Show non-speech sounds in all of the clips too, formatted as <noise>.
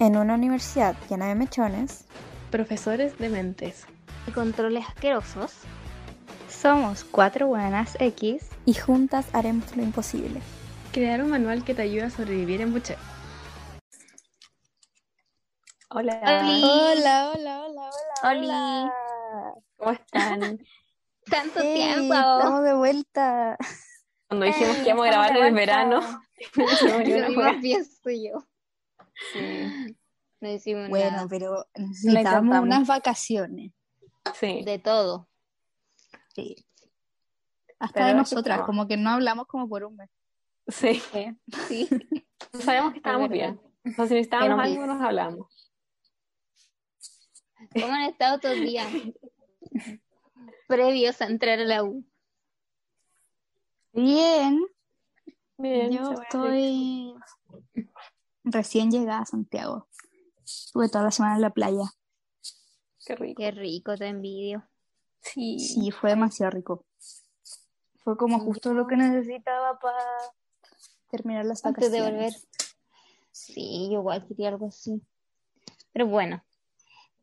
En una universidad llena de mechones, Profesores de mentes. y controles asquerosos. Somos cuatro buenas X. y juntas haremos lo imposible. Crear un manual que te ayude a sobrevivir en Buche. Hola. Oli. Hola, hola, hola, hola. Oli. hola. ¿Cómo están? <laughs> Tanto Hey, tiempo. estamos de vuelta. Cuando dijimos Eh, que íbamos a grabar en el verano. <laughs> Lo pienso yo. Sí. No hicimos Bueno, nada. pero necesitamos intentamos. unas vacaciones. Sí. De todo. Sí. Hasta Pero de nosotras, como que no hablamos como por un mes. Sí. Sí. Sabemos que estábamos bien. O sea, si necesitábamos algo, nos hablamos. ¿Cómo han estado estos días? Previos a entrar a la U. Bien, Bien. yo estoy recién llegada a Santiago. Estuve toda la semana en la playa. Qué rico. Qué rico, te envidio. Sí. Sí, fue demasiado rico. Fue como justo lo que necesitaba para terminar las Antes vacaciones. de volver. Sí, yo igual quería algo así. Pero bueno,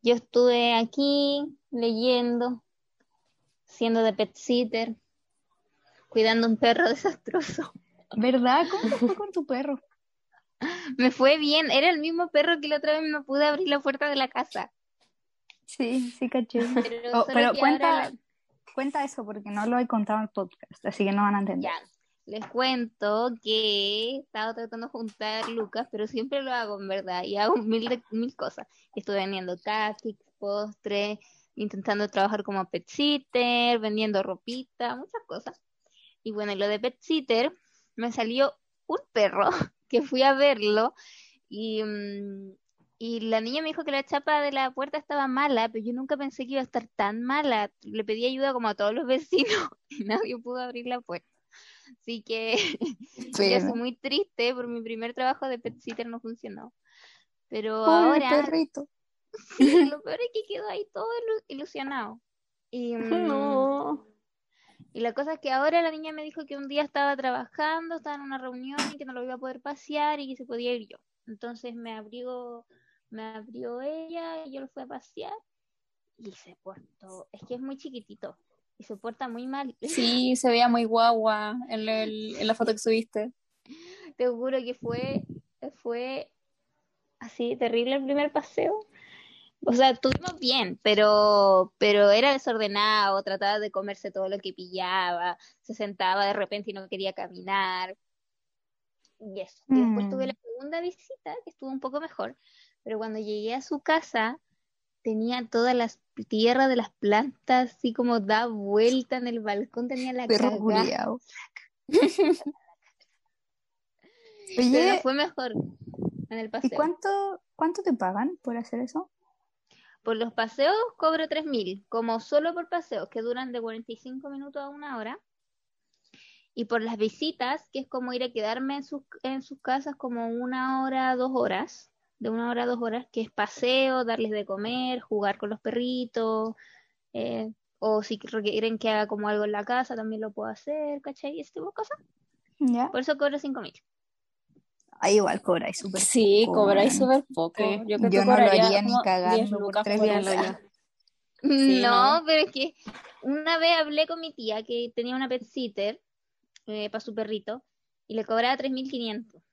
yo estuve aquí leyendo, siendo de pet sitter, cuidando un perro <laughs> desastroso. ¿Verdad? ¿Cómo te fue con tu perro? Me fue bien, era el mismo perro que la otra vez me pude abrir la puerta de la casa. Sí, sí, caché. Pero, Oh, pero cuenta, la- cuenta eso porque no lo he contado en el podcast, así que no van a entender. Ya, les cuento que he estado tratando de juntar lucas, pero siempre lo hago en verdad y hago mil, de- mil cosas. Estuve vendiendo cupcakes, postres, intentando trabajar como pet sitter, vendiendo ropita, muchas cosas. Y bueno, lo de pet sitter me salió un perro <laughs> que fui a verlo y, mm, y la niña me dijo que la chapa de la puerta estaba mala, pero yo nunca pensé que iba a estar tan mala. Le pedí ayuda como a todos los vecinos <laughs> y nadie pudo abrir la puerta. Así que ya Pero- estoy muy triste por mi primer trabajo de pet sitter no funcionó. Pero Pobre ahora, perrito. <laughs> sí, lo peor es que quedó ahí todo ilu- ilusionado. Y, <laughs> mm, No. Y la cosa es que ahora la niña me dijo que un día estaba trabajando, estaba en una reunión y que no lo iba a poder pasear y que se podía ir yo. Entonces me abrió, me abrió ella y yo lo fui a pasear y se portó, es que es muy chiquitito y se porta muy mal. <laughs> Sí, se veía muy guagua en, el- en la foto que subiste. Te juro que fue, fue así terrible el primer paseo. O sea, estuvimos bien, pero, pero era desordenado, trataba de comerse todo lo que pillaba, se sentaba de repente y no quería caminar. Y eso. Y después Mm. tuve la segunda visita, que estuvo un poco mejor, pero cuando llegué a su casa, tenía todas las tierras de las plantas, así como da vuelta en el balcón, tenía la Perro culiao. <laughs> Pero Oye, fue mejor en el ¿y paseo. cuánto, cuánto te pagan por hacer eso? Por los paseos cobro 3.000, como solo por paseos, que duran de 45 minutos a una hora. Y por las visitas, que es como ir a quedarme en sus, en sus casas como una hora, dos horas, de una hora a dos horas, que es paseo, darles de comer, jugar con los perritos, eh, o si requieren que haga como algo en la casa, también lo puedo hacer, ¿cachai? Ese tipo de cosas. Por eso cobro 5.000. Ahí igual cobráis súper Sí, poco, cobráis weón. súper poco. Sí. Yo, creo Yo que no lo haría ni cagando 10 por lucas tres por días. día. <laughs> No, Sí, no. pero es que una vez hablé con mi tía que tenía una pet sitter para su perrito y le cobraba 3.500.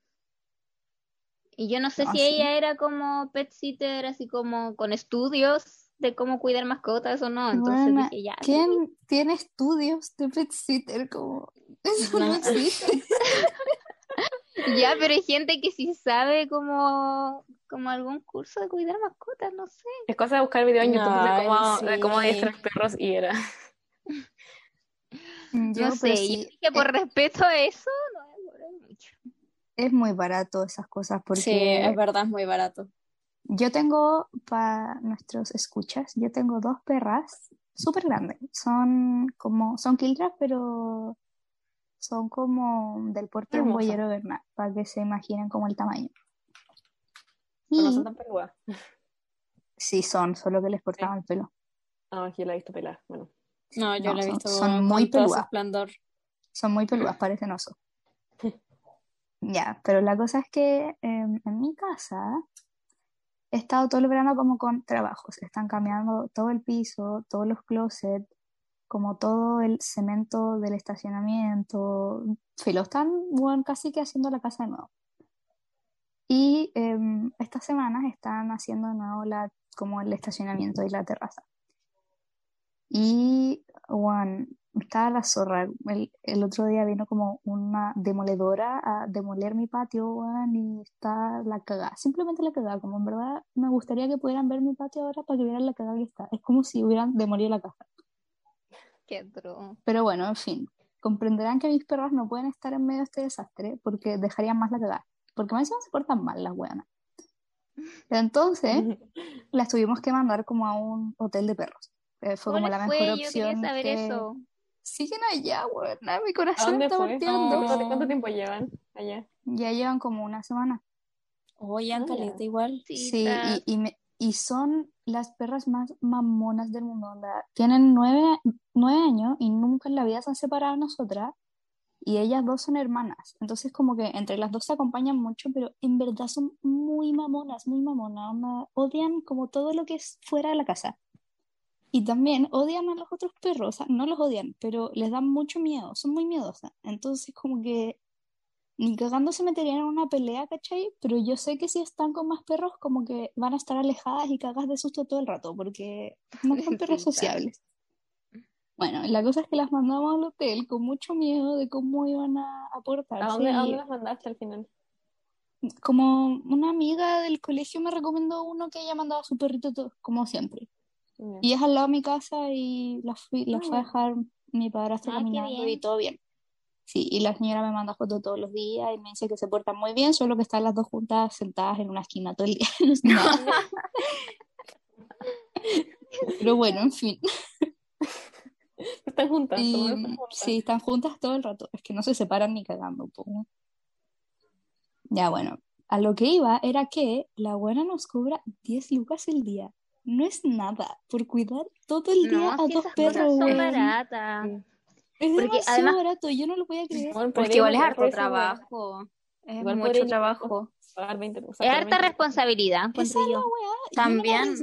Y yo no sé No, si sí. ella era como pet sitter, así como con estudios de cómo cuidar mascotas o no. Entonces dije, ya. ¿Quién tiene estudios de pet sitter? Como... <laughs> Eso no, No. existe. <laughs> Ya, pero hay gente que sí sabe como, como algún curso de cuidar mascotas, no sé. Es cosa de buscar videos en YouTube de cómo, de cómo sí. adiestrar perros y era. <laughs> Yo, no sé, sí, yo dije por respeto a eso, no voy a mucho. es muy barato esas cosas porque Sí, es verdad, es muy barato. yo tengo, para nuestros escuchas, yo tengo dos perras súper grandes. Son como, son quiltras, pero son como del porte de un boyero Bernard, para que se imaginen como el tamaño. Pero no Y son tan peludas. sí son, solo que les cortaban el pelo. Ah, yo la he visto pelada. Bueno. No, yo No, la he son- visto son con muy peludas. Son muy peludas, <laughs> parecen oso. <laughs> Ya, pero la cosa es que em, en mi casa he estado todo el verano como con trabajos. Están cambiando todo el piso, todos los closets, como todo el cemento del estacionamiento. Filo, están bueno, casi que haciendo la casa de nuevo. Y em, estas semanas están haciendo de nuevo la, como el estacionamiento y la terraza. Y, bueno, estaba la zorra. El, el otro día vino como una demoledora a demoler mi patio, weón, y está la cagada. Simplemente la cagada. Como en verdad me gustaría que pudieran ver mi patio ahora para que vieran la cagada que está. Es como si hubieran demolido la casa. Qué. Pero bueno, en fin. Comprenderán que mis perras no pueden estar en medio de este desastre porque dejarían más la cagada. Porque más encima se portan mal las weonas. Entonces, <laughs> las tuvimos que mandar como a un hotel de perros. Eh, fue ¿Cómo como la fue? mejor Yo opción. saber que- eso. Siguen allá, weona. Mi ¿A corazón está fue? partiendo. ¿Cuánto, cuánto tiempo llevan allá? Ya llevan como una semana. Oye, Ah, igual. Sí, y, y, me- y son las perras más mamonas del mundo. Tienen nueve, nueve años y nunca en la vida se han separado de nosotras. Y ellas dos son hermanas. Entonces, como que entre las dos se acompañan mucho, pero en verdad son muy mamonas, muy mamonas. Odian como todo lo que es fuera de la casa. Y también odian a los otros perros. O sea, no los odian, pero les dan mucho miedo. Son muy miedosas. Entonces, como que ni cagando se meterían en una pelea, ¿cachai? Pero yo sé que si están con más perros, como que van a estar alejadas y cagas de susto todo el rato, porque no <laughs> son perros sociables. Bueno, la cosa es que las mandamos al hotel con mucho miedo de cómo iban a, a portarse. ¿A dónde, a dónde las mandaste al final? como una amiga del colegio me recomendó uno que ella mandaba a su perrito, to- como siempre. Y es al lado de mi casa y la fui, la Ah, fue a dejar mi padrastro Ah, caminando y todo bien. Sí, y la señora me manda fotos todos los días y me dice que se portan muy bien, solo que están las dos juntas sentadas en una esquina todo el día. <laughs> No. Pero bueno, en fin. Están juntas. Y, están juntas. sí, están juntas todo el rato. Es que no se separan ni cagando. po. Ya, bueno. A lo que iba era que la buena nos cobra 10 lucas el día. No es nada por cuidar todo el día No, a dos perros, son baratas. Sí. Es Porque demasiado además- barato, yo no lo podía creer. Bueno, Porque igual es harto trabajo. Es Igual mucho trabajo. Pagar 20, o sea, Es harta 20. responsabilidad, Esa es la yo. weá. Yo no También.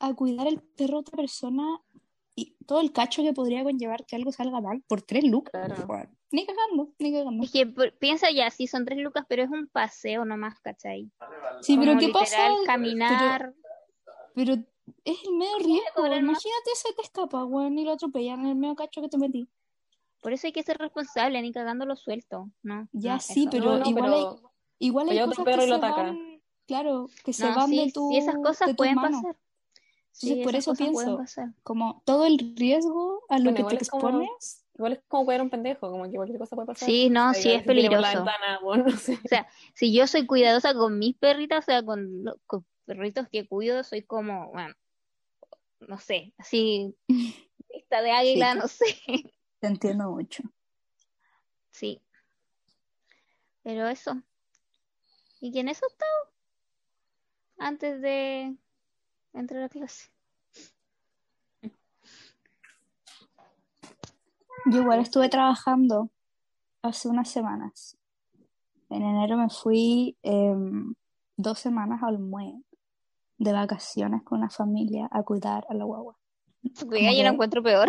a cuidar el perro de otra persona y todo el cacho que podría conllevar que algo salga mal por tres lucas. Claro. Ni cagando, ni cagando. Es que por- piensa ya, sí son tres lucas, pero es un paseo nomás, ¿cachai? Sí, pero Como ¿qué literal, pasa? caminar. Pero es el medio riesgo. Imagínate se te escapa, weón, y lo atropellan en el medio cacho que te metí. Por eso hay que ser responsable, ni cagando lo suelto, ¿no? Ya no, sí, pero No, igual pero hay, igual hay cosas que perro y lo se ataca. van, claro, que se No, van sí, de tu, sí, esas cosas pueden pasar. Sí, por eso pienso, como todo el riesgo a lo Bueno, que te expones, igual es como cuidar a un pendejo, como que cualquier cosa puede pasar. Sí, no, sí es la peligroso. ventana, bueno, no sé. O sea, si yo soy cuidadosa con mis perritas, o sea, con, con perritos que cuido, soy como, bueno, no sé, así, <laughs> vista de águila, Sí. no sé. Te entiendo mucho. Sí. Pero eso. ¿Y quién eso estaba? Antes de entrar a clase. Yo igual estuve trabajando hace unas semanas. En enero me fui em, dos semanas al Mue de vacaciones con una familia a cuidar a la guagua. Cuida, yo lo encuentro peor.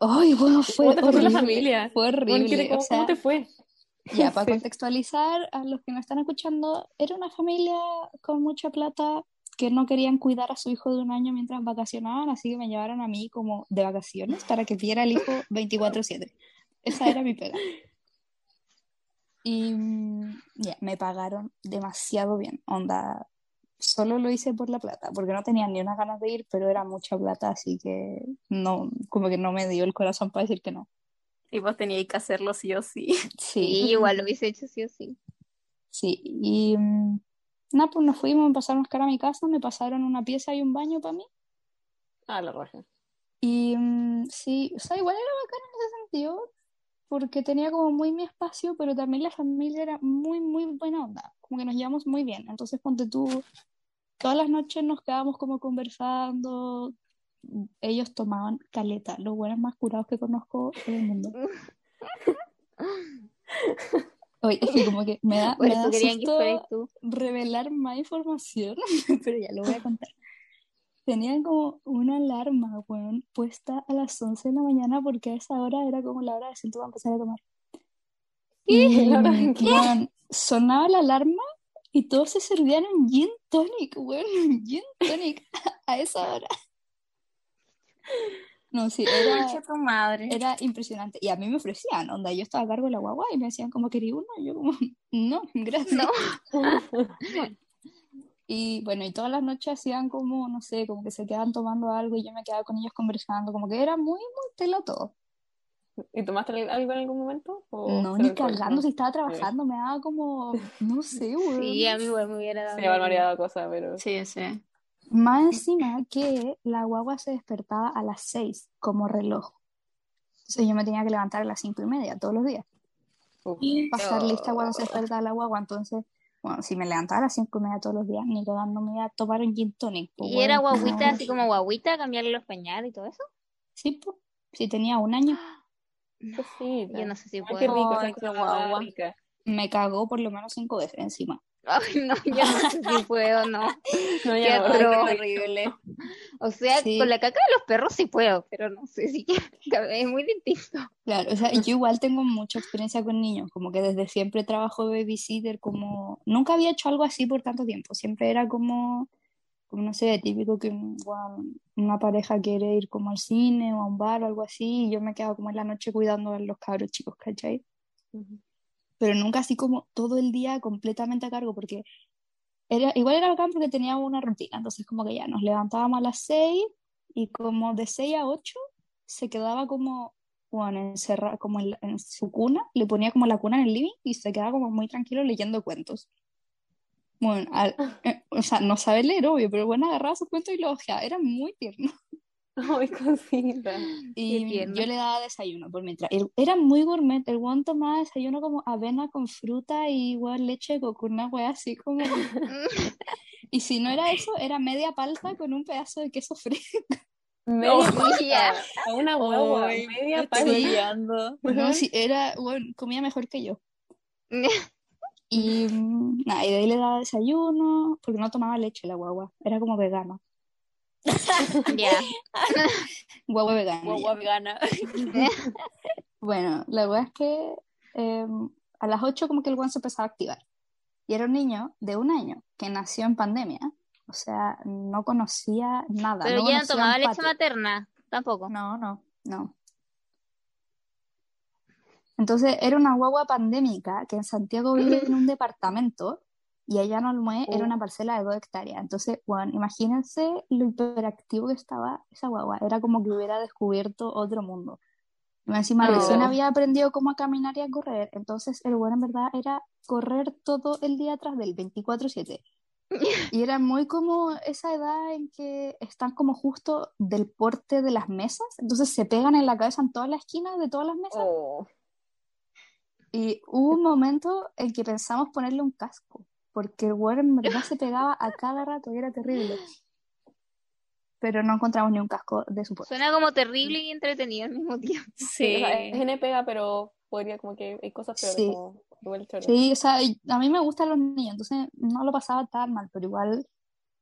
Ay, bueno, fue ¿Cómo te fue con la horrible. familia? Fue horrible. ¿qué- ¿Cómo, O sea, cómo te fue? Ya, para Sí. contextualizar a los que no están escuchando, era una familia con mucha plata que no querían cuidar a su hijo de un año mientras vacacionaban, así que me llevaron a mí como de vacaciones para que viera al hijo 24/7. Esa era mi pega. Y mm, ya, me pagaron demasiado bien. Onda, solo lo hice por la plata, porque no tenía ni unas ganas de ir, pero era mucha plata, así que no, como que no me dio el corazón para decir que no. Y vos teníais que hacerlo sí o sí. <laughs> Sí, igual lo hubiese hecho sí o sí. Sí, y mm, nada, pues nos fuimos, me pasaron a buscar a mi casa, me pasaron una pieza y un baño para mí. Ah, la raja. Y mm, sí, o sea, igual era bacán en ese sentido, porque tenía como muy mi espacio, pero también la familia era muy, muy buena onda, como que nos llevamos muy bien. Entonces, ponte tú, todas las noches nos quedábamos como conversando, ellos tomaban caleta, los buenos más curados que conozco en el mundo. <laughs> Oye, es que como que me da, me da que susto fueras tú. revelar más información, <laughs> pero ya lo voy a contar. Tenían como una alarma, weón, puesta a las 11 de la mañana porque a esa hora era como la hora de siento a empezar a tomar. Y, ¿La hora de qué? weón, sonaba la alarma y todos se servían un gin tonic, weón, un gin tonic <laughs> a esa hora. No, sí, era, tu madre. era impresionante. Y a mí me ofrecían, onda, yo estaba a cargo de la guagua y me decían como quería uno, y yo como, no, gracias. No. <laughs> Y bueno, y todas las noches hacían como, no sé, como que se quedaban tomando algo y yo me quedaba con ellos conversando, como que era muy, muy telo todo. ¿Y tomaste algo en algún momento? ¿O No, ni cagando, si estaba trabajando, me daba como, no sé, weón. Sí, a mí igual me hubiera dado. Sí, me habría dado cosa, pero... Sí, sí. Más encima que la guagua se despertaba a las seis como reloj. Entonces yo me tenía que levantar a las cinco y media todos los días. Uf. Para estar lista cuando se Oh. despertaba la guagua. Entonces, bueno, si me levantaba a las cinco y media todos los días, ni cagando me iba a tomar un gin tonic. pues, ¿Y era weón, guaguita, no. así como guaguita, cambiarle los pañales y todo eso? Sí, pues, sí tenía un año. Cosita. Yo no sé si Ay, puedo. qué rico, Ay, esa qué cosa guagua. rica. Me cagó por lo menos cinco veces encima. Ay, no, <laughs> yo no sé si puedo, no. No, Qué ya no, qué horrible. O sea, Sí. con la caca de los perros sí puedo, pero no sé si <laughs> es muy distinto. Claro, o sea, yo igual tengo mucha experiencia con niños, como que desde siempre trabajo de babysitter, como nunca había hecho algo así por tanto tiempo, siempre era como no sé, típico que bueno, una pareja quiere ir como al cine o a un bar o algo así, y yo me quedaba como en la noche cuidando a los cabros chicos, ¿cachai? Ujú. Pero nunca así como todo el día completamente a cargo, porque era, igual era bacán porque teníamos una rutina, entonces como que ya nos levantábamos a las seis y como de seis a ocho se quedaba como, bueno, encerrada como en, en su cuna, le ponía como la cuna en el living y se quedaba como muy tranquilo leyendo cuentos. Bueno, al- eh, o sea, no sabe leer, obvio, pero bueno, agarraba sus cuentos y los ojeaba, era muy tierno. <laughs> Ay, cosita. Y tierno. yo le daba desayuno por mientras. Era muy gourmet, el guan tomaba desayuno como avena con fruta y weón, leche de coco, una wea así como... <laughs> Y si no era eso, era media palta con un pedazo de queso fresco. <laughs> Media. A una guagua, media palta. odiando. No, sí, era, bueno, comía mejor que yo. Y mm, nada, y de ahí le daba desayuno, porque no tomaba leche la guagua, era como vegana. <laughs> Ya. <laughs> Guagua vegana. ya. Guagua vegana. <laughs> Bueno, la verdad es que eh, a las 8 como que el guan se empezaba a activar. Y era un niño de un año que nació en pandemia. O sea, no conocía nada. Pero no ya no tomaba leche materna, tampoco. No, no, no. Entonces era una guagua pandémica que en Santiago vive en un <clears throat> departamento y allá en Olmué era Oh. una parcela de dos hectáreas. Entonces, bueno, imagínense lo hiperactivo que estaba esa guagua. Era como que hubiera descubierto otro mundo. Y encima No. recién había aprendido cómo a caminar y a correr. Entonces el bueno en verdad era correr todo el día atrás del 24/7. <laughs> Y era muy como esa edad en que están como justo del porte de las mesas, entonces se pegan en la cabeza en todas las esquinas de todas las mesas. Oh. Y hubo un momento en que pensamos ponerle un casco, porque el en verdad se pegaba a cada rato y era terrible. Pero no encontramos ni un casco de su porte. Suena como terrible y entretenido al mismo tiempo. <laughs> Sí, o sea, es Sí. N pega, pero podría como que hay cosas peores, Sí. como. Sí, o sea, a mí me gustan los niños, entonces no lo pasaba tan mal, pero igual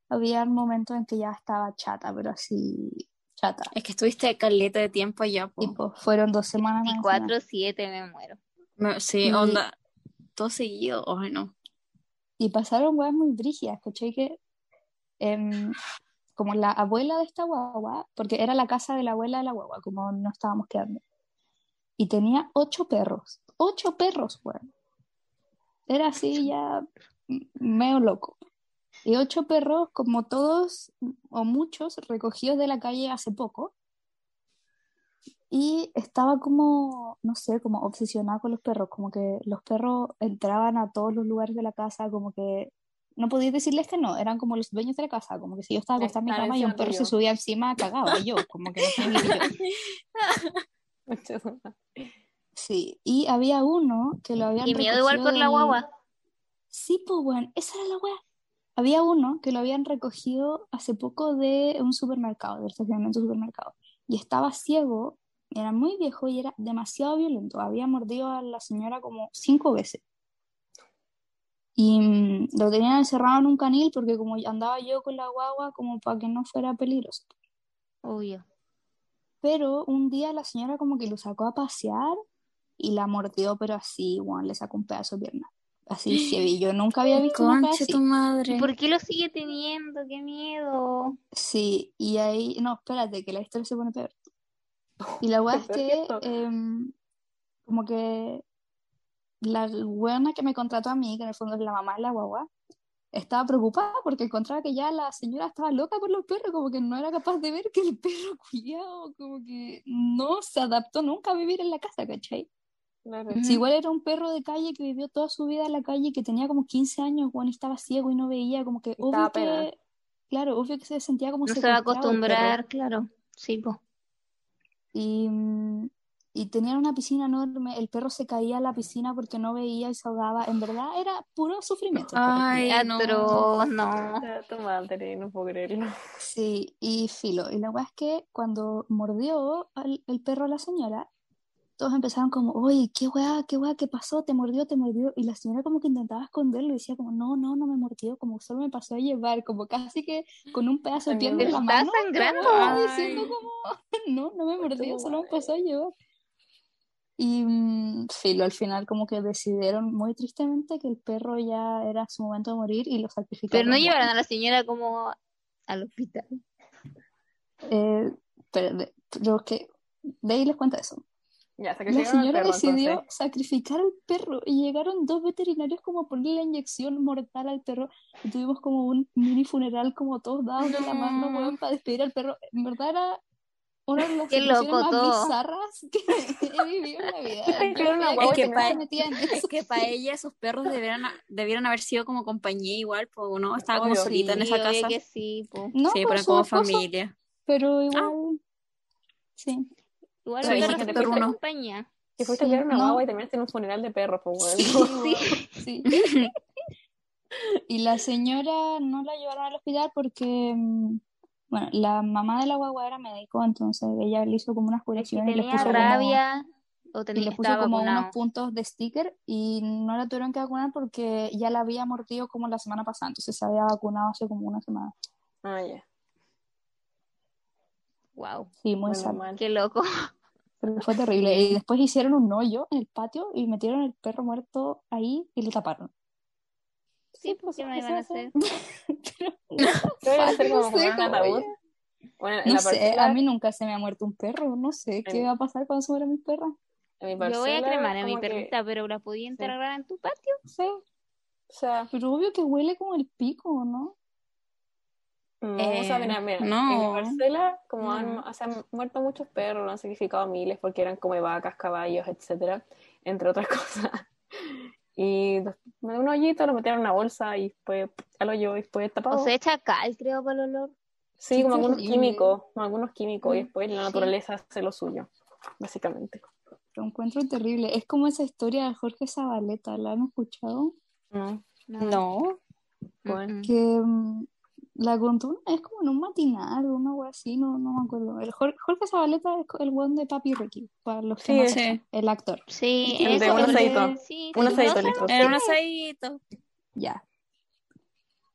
había momentos en que ya estaba chata, pero así chata. Es que estuviste caleta de tiempo allá, po. Tipo, fueron dos semanas más encima. 24-7 me muero. Sí, Y- onda. Todo seguido. Ay, no. Y pasaron weas muy brígidas, ¿cachai? Que em, como la abuela de esta guagua, porque era la casa de la abuela de la guagua, como nos estábamos quedando. Y tenía ocho perros. Ocho perros, weón. Era así ya medio loco. Y ocho perros, como todos o muchos, recogidos de la calle hace poco. Y estaba como, no sé, como obsesionada con los perros, como que los perros entraban a todos los lugares de la casa, como que no podías decirles que no, eran como los dueños de la casa, como que si yo estaba acostada en mi cama y un perro se subía encima, cagaba yo, como que no tenía ni yo. <laughs> Sí, y había uno que lo habían Y miedo igual por la guagua. Sí, pues bueno, esa era la wea. Había uno que lo habían recogido hace poco de un supermercado, del estacionamiento de un supermercado. Y estaba ciego, era muy viejo y era demasiado violento. Había mordido a la señora como cinco veces. Y mm, lo tenían encerrado en un canil porque como andaba yo con la guagua, como para que no fuera peligroso. Obvio. Pero un día la señora como que lo sacó a pasear y la mordió, pero así, bueno, le sacó un pedazo de pierna. Así <gasps> heavy. Yo nunca había visto una cosa Conche así. tu madre. ¿Y por qué lo sigue teniendo? ¡Qué miedo! Sí, y ahí, no, espérate, que la historia se pone peor. Y la weá <laughs> es que em, como que la weona que me contrató a mí, que en el fondo es la mamá de la guagua, estaba preocupada porque encontraba que ya la señora estaba loca por los perros, como que no era capaz de ver que el perro <laughs> culiao, como que no se adaptó nunca a vivir en la casa, ¿cachai? Claro. Si igual era un perro de calle que vivió toda su vida en la calle, que tenía como 15 años, weón, y estaba ciego y no veía, como que Estaba obvio que, claro, obvio que se sentía como No se va a acostumbrar, claro. Sí, po. Y, mm, y tenían una piscina enorme, el perro se caía a la piscina porque no veía y se ahogaba. En verdad era puro sufrimiento. el Ay, no. Atroz, no. Tu madre, no puedo creerlo. Sí, y filo. Y la weá es que cuando mordió al- el perro a la señora, todos empezaron como, oye, qué weá, qué weá, qué pasó, te mordió, te mordió. Y la señora como que intentaba esconderlo y decía como, no, no, no me mordió, como solo me pasó a llevar, como casi que con un pedazo de pierna en la Está mano. sangrando. como <laughs> diciendo como, <laughs> no, no me mordió, solo me pasó a llevar. Y mm, filo, al final como que decidieron muy tristemente que el perro ya era su momento de morir y lo sacrificaron. Pero no llevaron a la señora como al hospital. Eh, pero, de- pero que de ahí les cuenta eso. Ya, La señora perro decidió entonces. sacrificar al perro y llegaron dos veterinarios como a ponerle la inyección mortal al perro y tuvimos como un mini funeral como todos dados de la mano, No. weón, para despedir al perro. En verdad era una de las Qué loco más todo. bizarras que <laughs> he vivido en la vida. <laughs> Que <laughs> Es que para ella esos perros debieran, debieran haber sido como compañía igual, pues, ¿no? Estaba como Obvio. solita en esa casa. que sí, po. No, Sí, pero como esposo, familia. pero igual, sí. Igual dijiste perros te fuiste no. compañía. Que fuiste Sí, a ver una no. guagua y terminaste en un funeral de perros, pues. Sí, <laughs> Sí. sí. Y la señora no la llevaron al hospital porque, mm, bueno, la mamá de la guagua era médico, entonces ella le hizo como unas Si curaciones y le tenía como, rabia o y le puso como vacunado. unos puntos de sticker y no la tuvieron que vacunar porque ya la había mordido como la semana pasada, entonces se había vacunado hace como una semana. Ah, ya. Wow, Sí, muy Bueno, mal. qué loco. <laughs> Pero fue terrible. Y después hicieron un hoyo en el patio y metieron el perro muerto ahí y lo taparon. Sí, pues ¿qué me iban a hace. hacer? <laughs> Pero <laughs> no sé Bueno, No a mí nunca se me ha muerto un perro, no sé qué va a pasar cuando se muera mi perra. Yo voy a cremar a mi como que- perrita, pero la podía enterrar en tu patio. Sí, O sea, pero obvio que huele como el pico, ¿no? No, Eh, o sea, mira, mira, en parcela, como No. han, o sea, han muerto muchos perros, lo han sacrificado miles porque eran como vacas, caballos, etcétera, entre otras <laughs> cosas. Y dio un hoyito, lo metieron en una bolsa y después al hoyo y después tapado. O se echa cal, creo, para el olor. sí, como algunos químicos, como algunos químicos, y Mm, después la sí. naturaleza hace lo suyo, básicamente. Lo encuentro terrible. Es como esa historia de Jorge Zabaleta, ¿la han escuchado? No. No. Bueno. Que mm, la contó una- es como en un matinal o una wea así, no, no me acuerdo. El Jorge, Jorge Zabaleta es el weón de Papi Ricky, para los que Sí, no el actor. Sí, El de un asadito. Sí, Un listo. Era un asadito. Ya.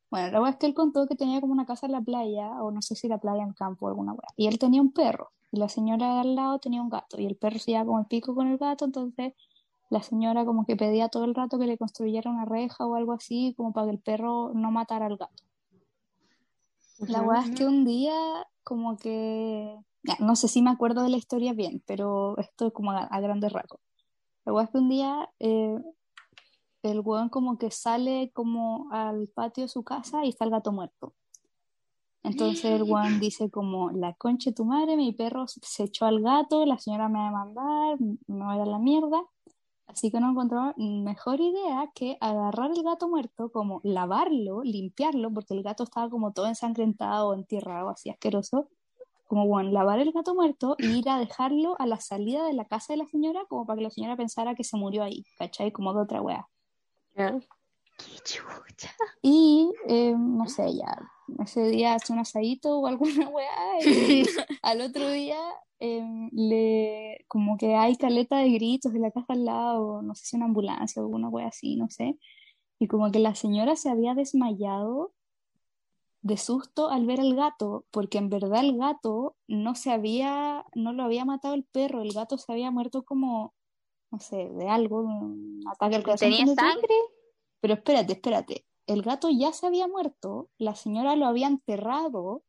Bueno, la wea es que él contó que tenía como una casa en la playa, o no sé si la playa en el campo o alguna wea. Y él tenía un perro, y la señora de al lado tenía un gato, y el perro se llevaba como el pico con el gato, entonces la señora como que pedía todo el rato que le construyera una reja o algo así, como para que el perro no matara al gato. La weá es que un día, como que. no sé si me acuerdo de la historia bien, pero esto es como a, a grandes rasgos. La weá es que un día eh, el weón como que sale como al patio de su casa y está el gato muerto. Entonces el weón <gasps> dice como, la concha de tu madre, mi perro se echó al gato, la señora me va a mandar, me va a dar la mierda. Así que no encontró mejor idea que agarrar el gato muerto, como lavarlo, limpiarlo, porque el gato estaba como todo ensangrentado, enterrado, así asqueroso. Como, bueno, lavar el gato muerto e ir a dejarlo a la salida de la casa de la señora, como para que la señora pensara que se murió ahí, ¿cachai? Como de otra wea. Qué chucha. Y, eh, no sé, ya, ese día hace un asadito o alguna <laughs> weá, y al otro día em, le, como que hay caleta de gritos de la casa al lado, no sé si una ambulancia o alguna weá así, no sé. y como que la señora se había desmayado de susto al ver al gato, porque en verdad el gato no se había, no lo había matado el perro, el gato se había muerto como, no sé, de algo, de un ataque al corazón. ¿Tenía sangre? Pero espérate, espérate. El gato ya se había muerto, la señora lo había enterrado,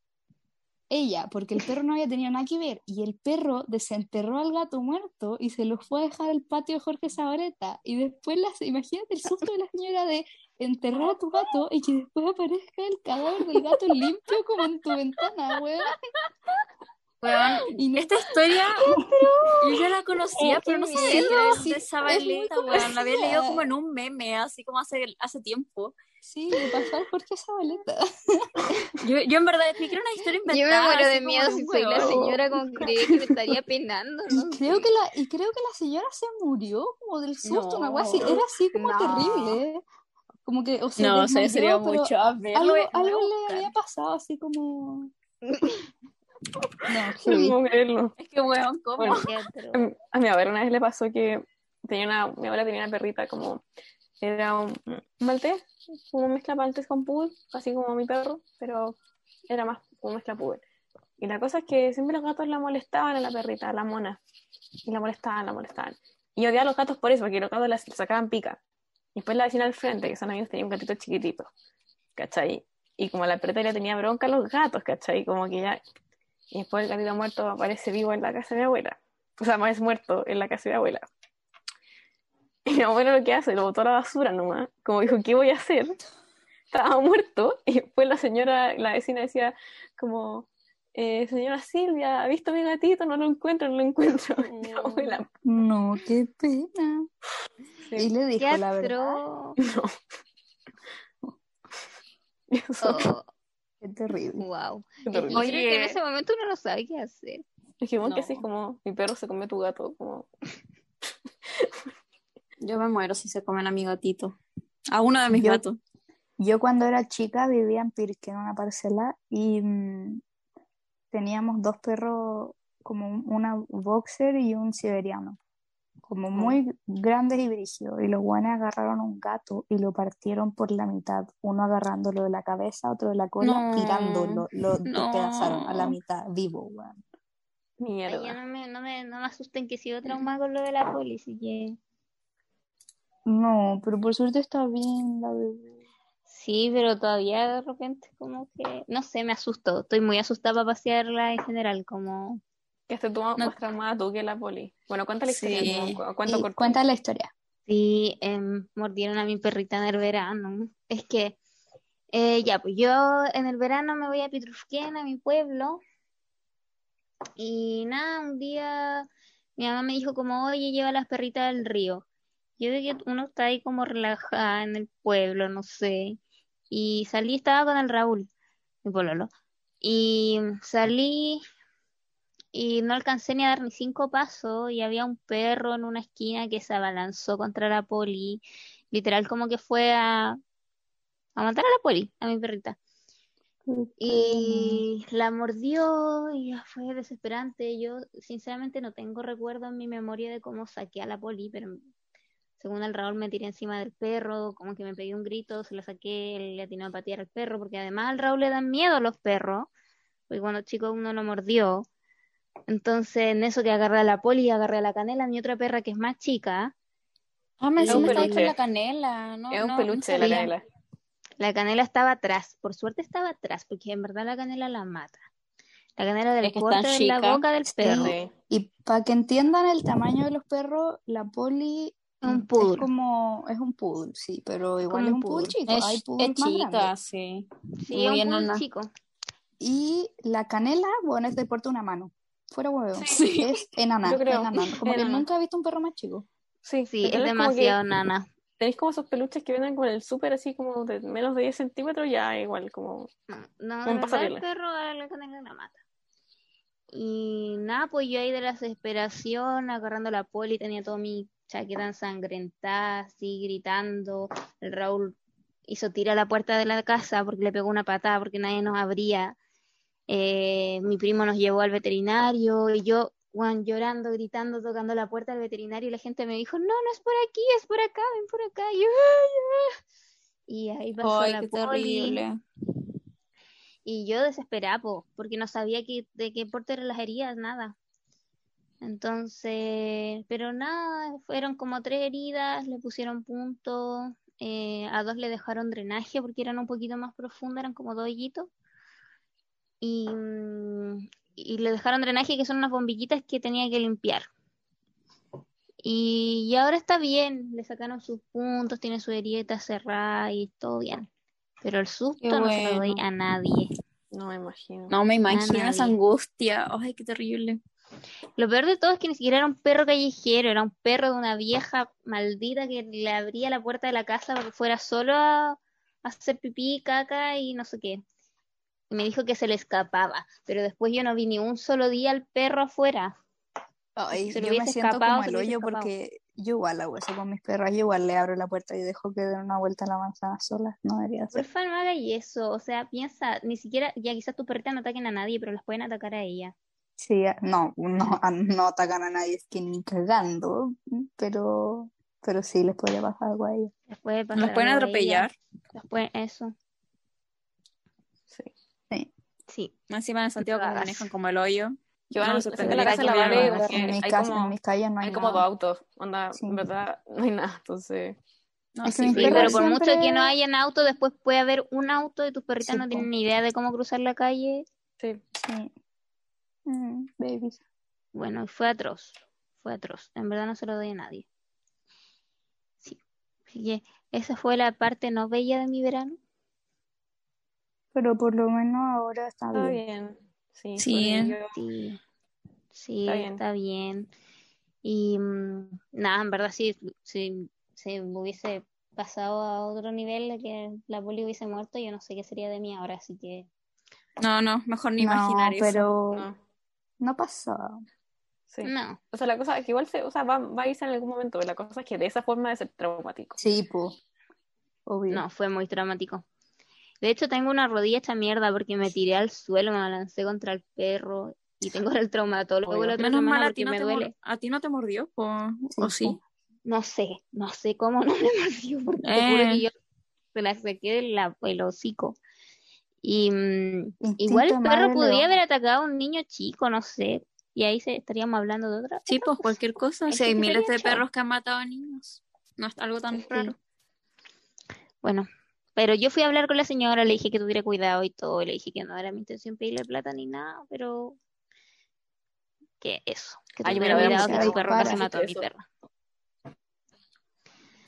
ella, porque el perro no había tenido nada que ver, y el perro desenterró al gato muerto y se lo fue a dejar al patio de Jorge Sabareta. Y después, las, imagínate el susto de la señora de enterrar a tu gato y que después aparezca el cadáver del gato limpio como en tu ventana, weón. Weón, <laughs> Y no- esta historia yo ya la conocía, Oh, pero no sabía que era de es Zabaleta, muy weón. La había leído como en un meme, así como hace, hace tiempo. Sí, le pasó al Jorge Zabaleta. <laughs> Yo, yo en verdad que era una historia Yo inventada. me muero de miedo si soy la señora como que creí que me estaría penando, Y ¿no? creo que la, y creo que la señora se murió como del susto, una No. cosa así. Era así como No. terrible. Como que, o sea, No, se desmayó, sería mucho. A ver, algo, algo le había pasado así como. <laughs> No, No <laughs> heavy. puedo creerlo. Es que, weón, ¿cómo? Bueno, atro. A mi- abuela una vez le pasó que tenía una, mi abuela tenía una perrita como, era un, un maltés, como mezcla maltés con poodle, así como mi perro, pero era más como mezcla poodle. Y la cosa es que siempre los gatos la molestaban a la perrita, a la mona, y la molestaban, la molestaban. Y odiaba a los gatos por eso, porque los gatos les sacaban pica. Y después la vecina al frente, que son amigos, tenía un gatito chiquitito, ¿cachai? Y como la perrita le tenía bronca a los gatos, ¿cachai? Como que ya... Y después el gatito muerto aparece vivo en la casa de mi abuela. O sea, más muerto en la casa de mi abuela. Y mi abuelo lo que hace, lo botó a la basura nomás. Como dijo, ¿qué voy a hacer? Estaba muerto. Y después la señora, la vecina decía, como, eh, señora Silvia, ¿ha visto a mi gatito? No lo encuentro, no lo encuentro. Y <laughs> mi abuela, No, qué pena. Y le dijo la verdad. no. <laughs> Eso, Oh, Qué terrible. wow. qué que terrible. yo creo que en Oye. ese momento uno no sabe qué hacer. Es que, bueno, que No. así es como, mi perro se comió tu gato. Como, <laughs> Yo me muero si se comen a mi gatito. A uno de mis Yo- gatos. Yo cuando era chica vivía en Pirque, en una parcela, y mm, teníamos dos perros, como un- una boxer y un siberiano, como muy grandes y brígidos. Y los guanes agarraron un gato y lo partieron por la mitad, uno agarrándolo de la cabeza, otro de la cola, No. tirándolo, lo No. despedazaron a la mitad, vivo, weón. Ay, ya mierda. no me, no me, no me asusten que sigo traumada con lo de la poli, así que... No, pero por suerte está bien la bebé. Sí, pero todavía de repente como que... No sé, me asustó. Estoy muy asustada para pasearla en general, como... Que estés tú más traumada tú que la poli. Bueno, cuéntale la historia. Sí. cuenta la historia. Sí, em, mordieron a mi perrita en el verano. Es que, eh, ya, pues yo en el verano me voy a Pitrufquén, a mi pueblo. Y nada, un día mi mamá me dijo como, oye, lleva las perritas al río. Yo de que uno está ahí como relajada en el pueblo, no sé. Y salí, estaba con el Raúl, mi pololo. Y salí y no alcancé ni a dar ni cinco pasos y había un perro en una esquina que se abalanzó contra la poli, literal como que fue a, a matar a la poli, a mi perrita. Y la mordió y fue desesperante. Yo sinceramente no tengo recuerdo en mi memoria de cómo saqué a la poli, pero según el Raúl me tiré encima del perro, como que me pegué un grito, se la saqué, le atinó a patear al perro, porque además al Raúl le dan miedo a los perros, porque cuando chico uno lo mordió. Entonces, en eso que agarré a la poli, agarré a la canela, mi otra perra que es más chica. Ah, me Es con peluche. la canela. No, es un no, peluche de no la canela. La canela estaba atrás, por suerte estaba atrás, porque en verdad la canela la mata. La canela del Es que es tan corte de la boca del perro. Sí. Y para que entiendan el tamaño de los perros, la poli Es un es poodle. como, es un poodle, sí, pero igual Como es un poodle poodle. chico, Es, hay es más chica, grandes. sí. Sí, Muy es un poodle chico. Y la canela, bueno, es de porte de una mano. Fuera huevo. Sí. <laughs> Es enana, Yo creo. enana. Como que Enana. nunca he visto un perro más chico. Sí, Sí, es que demasiado nana. Tenéis como esos peluches que venden con el súper así como de menos de 10 centímetros, ya igual como... No, no, el perro a la canela la mata. Y nada, pues yo ahí de la desesperación, agarrando la poli, tenía toda mi chaqueta ensangrentada, así gritando. El Raúl hizo tira a la puerta de la casa porque le pegó una patada porque nadie nos abría. Eh, mi primo nos llevó al veterinario y yo, Juan, llorando, gritando, tocando la puerta del veterinario y la gente me dijo, no, no es por aquí, es por acá, ven por acá. Y yo, "Ay, ay". Y ahí pasó Ay, la qué poli. terrible. Y yo desesperada, po, porque no sabía que, de qué porte eran las heridas, nada. Entonces, pero nada, fueron como tres heridas, le pusieron punto, eh, a dos le dejaron drenaje porque eran un poquito más profundas, eran como dos hoyitos. Y, mm, y le dejaron drenaje que son unas bombillitas que tenía que limpiar. Y, y ahora está bien, le sacaron sus puntos, tiene su herida cerrada y todo bien. Pero el susto no se lo doy a nadie. No me imagino. No me imagino esa angustia. Ay, qué terrible. Lo peor de todo es que ni siquiera era un perro callejero, era un perro de una vieja maldita que le abría la puerta de la casa para que fuera solo a hacer pipí, caca y no sé qué. Y me dijo que se le escapaba, pero después yo no vi ni un solo día al perro afuera. Ay, Se le yo me hubiese siento escapado, como el hoyo escapado. porque yo igual hago eso con mis perras, yo igual le abro la puerta y dejo que den una vuelta a la manzana sola, no debería ser. Porfa, no hagas eso, o sea, piensa, ni siquiera, ya quizás tus perritas no ataquen a nadie, pero las pueden atacar a ella. Sí, a- no, no, a- no atacan a nadie, es que ni cagando, pero, pero sí les podría pasar algo a ellos. Les puede pasar Las pueden atropellar. pueden- eso, Sí. Sí. Más Encima en Santiago como manejan como el hoyo. Yo No, en, me cerca de sorprendería la casa de la Vale, En mis, hay casas, como, en mis calles no hay hay como dos autos. Onda, Sí. en verdad, no hay nada. Entonces, No, Es que sí, pero por mucho que no hayan auto, después puede haber un auto y tus perritas Sí, no tienen ni idea de cómo cruzar la calle. sí. Sí. Mm, babies. Bueno, fue atroz, fue atroz. En verdad no se lo doy a nadie. Sí. Así que esa fue la parte no bella de mi verano. Pero por lo menos ahora está Está bien. bien. Sí, Sí, porque eh. Sí, sí, Está bien. está bien. Y mm, nada, en verdad sí, si se hubiese pasado a otro nivel de que la poli hubiese muerto, yo no sé qué sería de mí ahora, así que no, no, mejor ni No, imaginar eso. pero no, no pasó. sí. no. O sea, la cosa es que igual se, o sea, va, va a irse en algún momento, pero la cosa es que de esa forma debe ser traumático. Sí, pues. Obvio. No, fue muy traumático. De hecho, tengo una rodilla hecha mierda porque me tiré al suelo, me lancé contra el perro y tengo el traumatólogo la otra semana mal a porque ti no me duele. a ti no te mordió, po. Sí, ¿o sí? No sé, no sé cómo no me <laughs> mordió porque te juro Eh. que yo se la saqué del el hocico. Y mm, Instinto igual el perro podría haber atacado a un niño chico, no sé. Y ahí se, estaríamos hablando de otra. Sí, pues cualquier cosa. Si hay miles de perros que han matado a niños. No es algo tan Sí. raro. Bueno, pero yo fui a hablar con la señora, le dije que tuviera cuidado y todo, y le dije que no era mi intención pedirle plata ni nada, pero que eso, que Ay, tuviera cuidado que su perro casi mató a mi perra.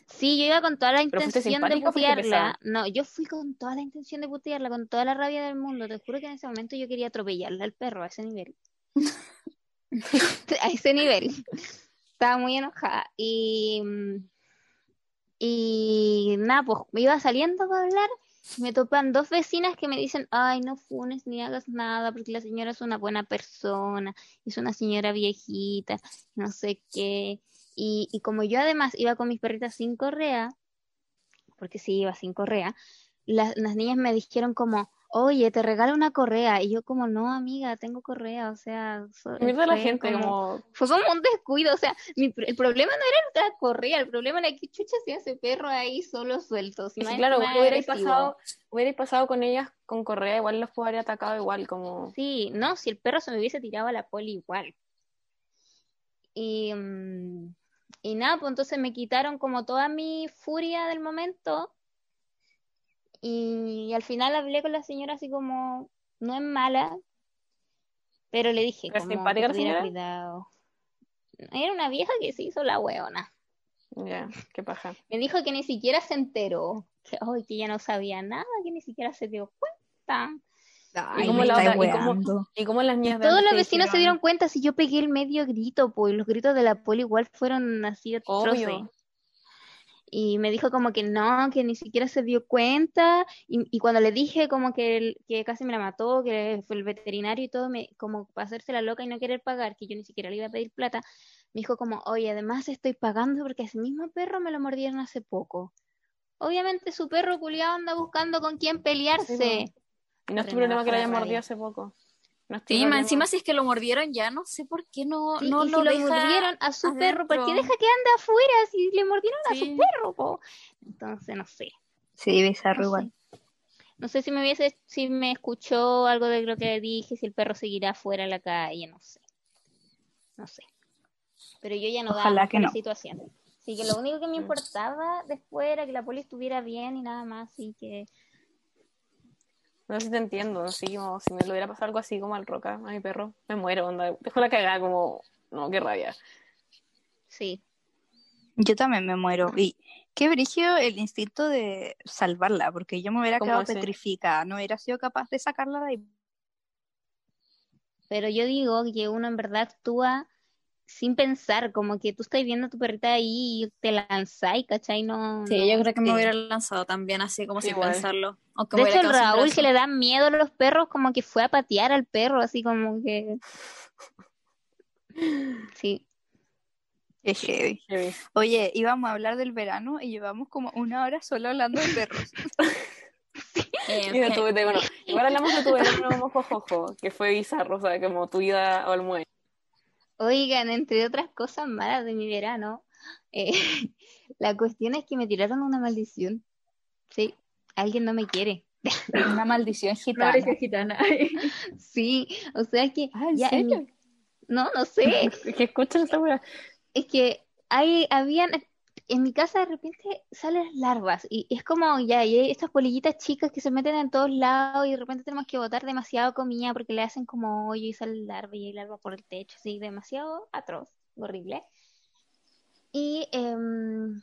Sí, yo iba con toda la ¿Pero fuiste intención de putearla. No, yo fui con toda la intención de putearla, con toda la rabia del mundo. Te juro que en ese momento yo quería atropellarle al perro a ese nivel. <laughs> <laughs> a ese nivel. Estaba muy enojada. Y, mm, y nada, pues me iba saliendo para hablar. Me topan dos vecinas que me dicen, ay, no funes ni hagas nada, porque la señora es una buena persona, es una señora viejita, no sé qué. Y, y como yo además iba con mis perritas sin correa, porque sí iba sin correa, las niñas me dijeron como, oye, te regalo una correa. Y yo como, no, amiga, tengo correa, o sea, so- Mierda la gente, como- fue como un descuido, o sea, mi el problema no era la correa, el problema era que chucha hacía ese perro ahí solo suelto. si que claro, agresivo. pasado, hubierais pasado con ellas con correa, igual los podría atacado igual, como, Sí, no, si el perro se me hubiese tirado a la poli igual. Y, mm, y nada, pues entonces me quitaron como toda mi furia del momento. Y, al final hablé con la señora así como, no es mala, pero le dije ¿Era como simpática que la señora? cuidado. Era una vieja que se hizo la hueona. ya, qué paja. Me dijo que ni siquiera se enteró, que, ay, que ya no sabía nada, que ni siquiera se dio cuenta. Ay, cómo me la otra- y. Y como las niñas Todos los vecinos se dieron cuenta si yo pegué el medio grito, pues los gritos de la poli igual fueron así atroces. Obvio. Y me dijo como que no, que ni siquiera se dio cuenta. Y, y cuando le dije como que, el- que casi me la mató, que fue el veterinario y todo, me, como para hacerse la loca y no querer pagar, que yo ni siquiera le iba a pedir plata, me dijo como, oye, además estoy pagando porque ese mismo perro me lo mordieron hace poco. Obviamente su perro culiado anda buscando con quién pelearse. Sí, Y no es tu problema que la hayan mordido hace poco. No más encima si es que lo mordieron ya, no sé por qué no, Sí, no y lo si lo deja mordieron a su perro, ¿por qué deja que ande afuera si le mordieron a su perro, po? Entonces, no sé. Sí, bizarro No igual. sé. No sé si me hubiese, si me escuchó algo de lo que dije, si el perro seguirá fuera en la calle, no sé. No sé. Pero yo ya no daba Ojalá que no. situación. Así que lo único que me Mm. importaba después era que la poli estuviera bien y nada más. Así que No sé si te entiendo, así como si me lo hubiera pasado algo así como al roca, a mi perro, me muero, onda. Dejo la cagada como, no, qué rabia. sí. Yo también me muero. Y qué brígido el instinto de salvarla, porque yo me hubiera ¿Cómo quedado petrificada, no hubiera sido capaz de sacarla de ahí. Pero yo digo que uno en verdad actúa sin pensar, como que tú estás viendo a tu perrita ahí y te lanzáis, ¿cachai? No, Sí, no yo creo que me hubiera lanzado también así como sin Igual. pensarlo. Aunque De me hecho, el sin Raúl que le da miedo a los perros, como que fue a patear al perro, así como que... <laughs> Sí, Qué heavy. Heavy. Oye, íbamos a hablar del verano y llevamos como una hora solo hablando de perros. <laughs> Y de tu, de, bueno, igual hablamos de tu verano mojojojo, que fue bizarro, o sea, como tu ida al muelle. Oigan, entre otras cosas malas de mi verano, eh, <laughs> la cuestión es que me tiraron una maldición. Sí, alguien no me quiere. <laughs> Una maldición gitana. gitana. <laughs> Sí, o sea que Ah, ¿en ya serio? No, no sé, Es que escuchan esta es que hay, habían, en mi casa de repente salen larvas y es como ya, y hay estas polillitas chicas que se meten en todos lados y de repente tenemos que botar demasiado comida porque le hacen como hoyo y sale larva y hay larva por el techo, así, demasiado atroz, horrible. Y em,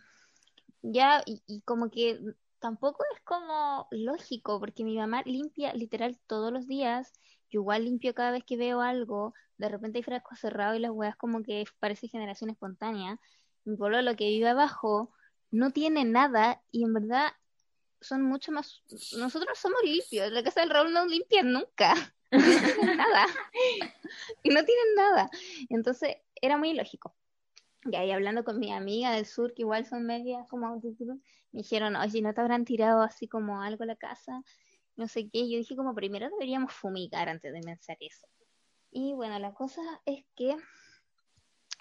ya, y, como que tampoco es como lógico, porque mi mamá limpia literal todos los días, yo igual limpio cada vez que veo algo, de repente hay frascos cerrados y las weas como que parece generación espontánea. Mi lo que vive abajo no tiene nada y en verdad son mucho más... Nosotros somos limpios, la casa del Raúl no limpia nunca, <laughs> no nada, <laughs> y no tienen nada. Entonces era muy ilógico. Y ahí hablando con mi amiga del sur, que igual son medias como me dijeron, oye, ¿no te habrán tirado así como algo la casa? No sé qué. Yo dije como primero deberíamos fumigar antes de pensar eso. Y bueno, la cosa es que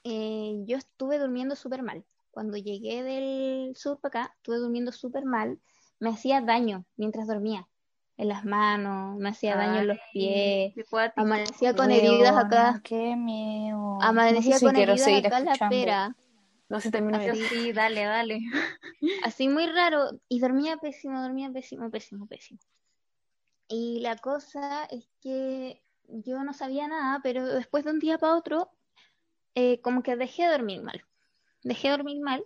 eh, yo estuve durmiendo súper mal. Cuando llegué del sur para acá, estuve durmiendo súper mal. Me hacía daño mientras dormía. En las manos, me hacía daño en los pies. Amanecía con heridas acá. Qué miedo. Amanecía no sé si con quiero heridas seguir acá en la pera. No sé si termino bien. Así. Sí, dale, dale. <laughs> Así muy raro. Y dormía pésimo, dormía pésimo, pésimo, pésimo. Y la cosa es que yo no sabía nada, pero después de un día para otro, eh, como que dejé de dormir mal. Dejé de dormir mal.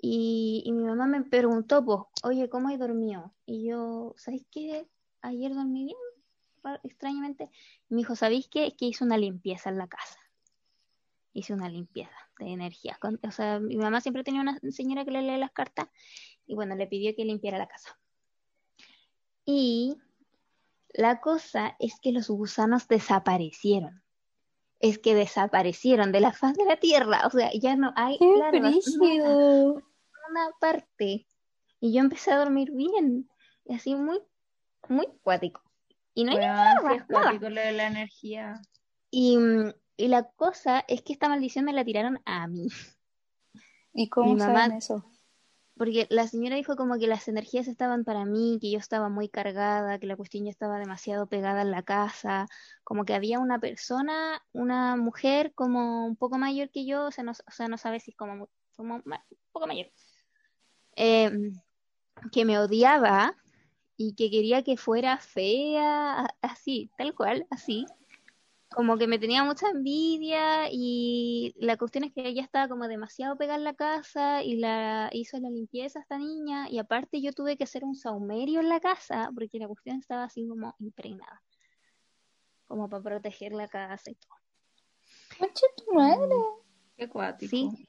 Y, mi mamá me preguntó, pues, oye, ¿cómo he dormido? Y yo, ¿sabéis qué? Ayer dormí bien, ra- extrañamente. Y me dijo, ¿sabéis qué? Que hice una limpieza en la casa. Hice una limpieza de energía. O sea, mi mamá siempre tenía una señora que le lee las cartas y bueno, le pidió que limpiara la casa. Y la cosa es que los gusanos desaparecieron. Es que desaparecieron de la faz de la tierra. O sea, ya no hay larvas, nada, una parte. Y yo empecé a dormir bien. Y así muy, muy cuático. Y no hay Bueno, nada, sí es nada. cuático lo de la energía. Y, y la cosa es que esta maldición me la tiraron a mí. ¿Y cómo Mi mamá- saben eso? Porque la señora dijo como que las energías estaban para mí, que yo estaba muy cargada, que la cuestión ya estaba demasiado pegada en la casa, como que había una persona, una mujer como un poco mayor que yo, o sea, no, sabe si es como, como un poco mayor, eh, que me odiaba y que quería que fuera fea, así, tal cual, así. Como que me tenía mucha envidia y la cuestión es que ella estaba como demasiado pegada en la casa y la hizo la limpieza esta niña y aparte yo tuve que hacer un saumerio en la casa porque la cuestión estaba así como impregnada, como para proteger la casa y todo. Concha tu madre. Qué cuático. Sí.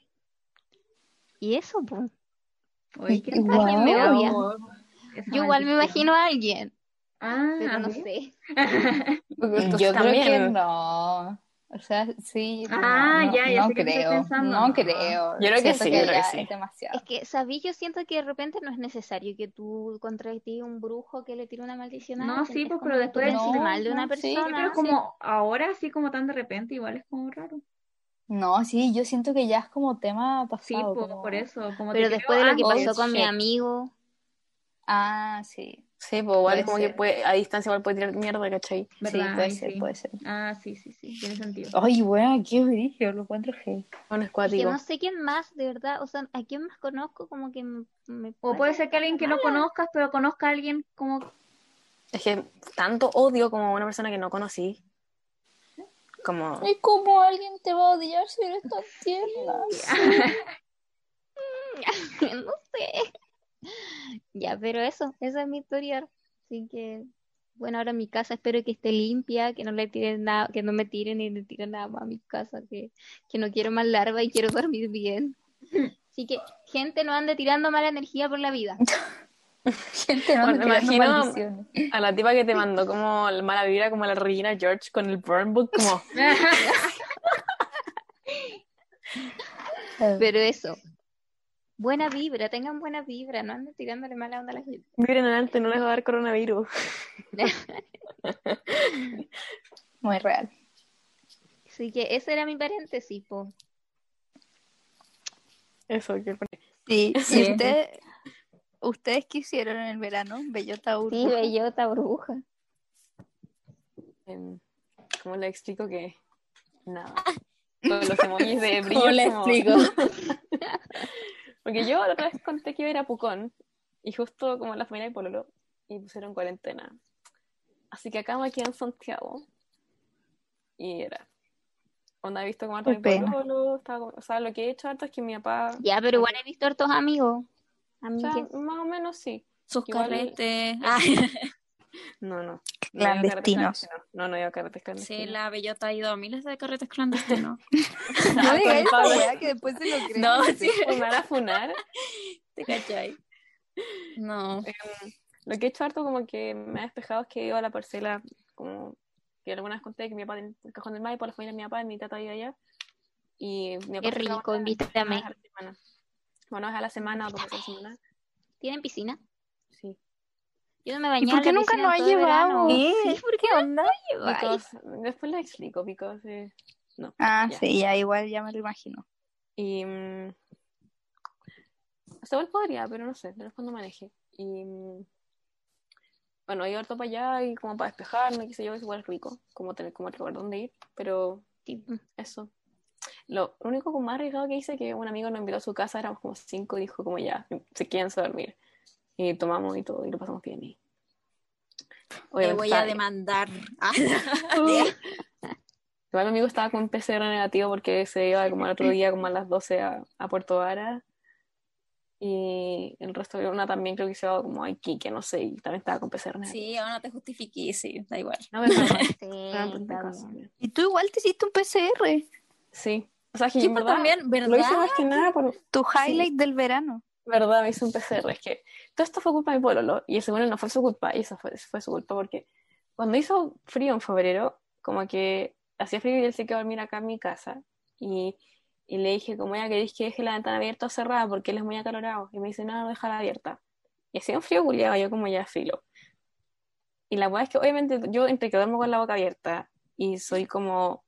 Y eso, pues. Oye, qué <laughs> me odia. Yo igual me imagino a alguien, Ah, pero no sé. <laughs> Yo creo que también. no. O sea, sí. Ah, no, ya, ya no sé creo. pensando. No No. creo. Yo creo que sí, yo creo que sí. Es demasiado. Es que, ¿sabéis? Yo siento que de repente no es necesario que tú contra ti un brujo que le tire una maldición a No, alguien. sí, Es pues, pero que después- penses No, mal de una no, sí, Sí, persona. pero como ahora, así como tan de repente, igual es como raro. No, sí, yo siento que ya es como tema Sí, pasado. po, como- por eso. Como Pero después creo de lo que pasó con mi amigo, Ah, sí. Sí, pues igual Puede como ser. que puede, a distancia igual puede tirar mierda, ¿cachai? Sí, ¿Verdad? puede Ay, ser, sí. puede ser. Ah, sí, sí, sí, tiene sentido. Ay, weón, qué brillo, lo encuentro heavy. Bueno, es Es que no sé quién más, de verdad. O sea, ¿a quién más conozco? Como que me, me O puede ser que alguien que no conozcas, pero conozca a alguien como... Es que tanto odio como a una persona que no conocí. Como, ¿Y cómo alguien te va a odiar si eres tan tierna? <laughs> no sé. <laughs> Ya, pero eso, esa es mi historia. Así que, bueno, ahora mi casa espero que esté limpia, que no le tiren nada, que no me tiren ni le tiren nada más a mi casa, que, que no quiero más larva y quiero dormir bien. Así que, gente, no ande tirando mala energía por la vida. <laughs> Gente, no Bueno, me tirando imagino- maldiciones. a la tipa que te mandó como la mala vibra, como la Regina George con el burn book, como, <laughs> Pero eso, buena vibra, tengan buena vibra, no anden tirándole mala onda a la gente. miren adelante, no les va a dar coronavirus. <laughs> Muy real. Así que ese era mi paréntesis, po. Eso, que Sí, Sí. ¿Y usted, ustedes qué hicieron en el verano? Bellota Sí, burbuja. bellota burbuja. ¿cómo le explico que nada? Todos los emojis de <laughs> brillo. ¿Cómo le como- explico? <laughs> Porque yo la otra vez conté que iba a ir a Pucón y justo como la familia de Pololo y pusieron cuarentena. Así que acá me quedé en Santiago y era. Onda he visto como harto pololo, estaba o sea, lo que he hecho harto es que mi papá, Ya, pero igual he visto hartos amigos. o sea, más o menos sí. Sus Igual- carretes. <laughs> Ah, No, no. No Clandestinos. iba. No, no iba a carretes sí, clandestinos. la bellota ha ido a miles de carretes clandestinos. <laughs> No digas esa Pablo. weá que después se lo creen. No, sí, Pues me van a funar. <laughs> te cachai. No. Em, lo que he hecho harto como que me ha despejado es que he ido a la parcela, como que alguna vez conté que mi papá tiene el cajón del Maipo, la familia de mi papá, mi tata vive allá. Y mi papá Qué rico, invítame. una vez a la semana. Una vez a la semana o dos veces a la semana. ¿Tienen piscina? Yo no me ¿Y por qué nunca nos ha llevado? ¿Eh? Sí, ¿por qué onda? Because- después les explico, because, eh, no. Ah, Ya. sí, ya igual ya me lo imagino. Y mm, o sea, igual podría, pero no sé, pero cuando maneje. Y mm, bueno, ido harto para allá y como para despejarme, qué sé yo, es igual rico, como tener como el lugar donde ir, pero Sí. eso. Lo único como más arriesgado que hice que un amigo nos invitó a su casa, éramos como cinco, y dijo como ya, se a dormir. Y tomamos y todo, y lo pasamos bien. Y... Te voy a demandar. <laughs> Ah, Igual mi amigo estaba con PCR negativo porque se iba como el otro día como a las 12 a, a Puerto Vara. Y el resto de una también creo que se iba como a Iquique, no sé, y también estaba con PCR negativo. sí, ahora no te justifiqué, sí, da igual. No, <laughs> pero igual, Sí. Y tú igual te hiciste un PCR. Sí. O sea, que Sí, en pues verdad también, lo hice ¿verdad? más que nada por Tu highlight del verano. Verdad, me hice un PCR. Es que todo esto fue culpa de mi pololo y el segundo no fue su culpa, y eso fue, su culpa porque cuando hizo frío en febrero, como que hacía frío y él se quedó a dormir acá en mi casa y, y le dije, como ya queréis que deje la ventana abierta o cerrada porque él es muy acalorado y me dice, no, no, déjala abierta. Y hacía un frío culiado, yo como ya filo. Y la verdad es que obviamente yo entre que duermo con la boca abierta y soy como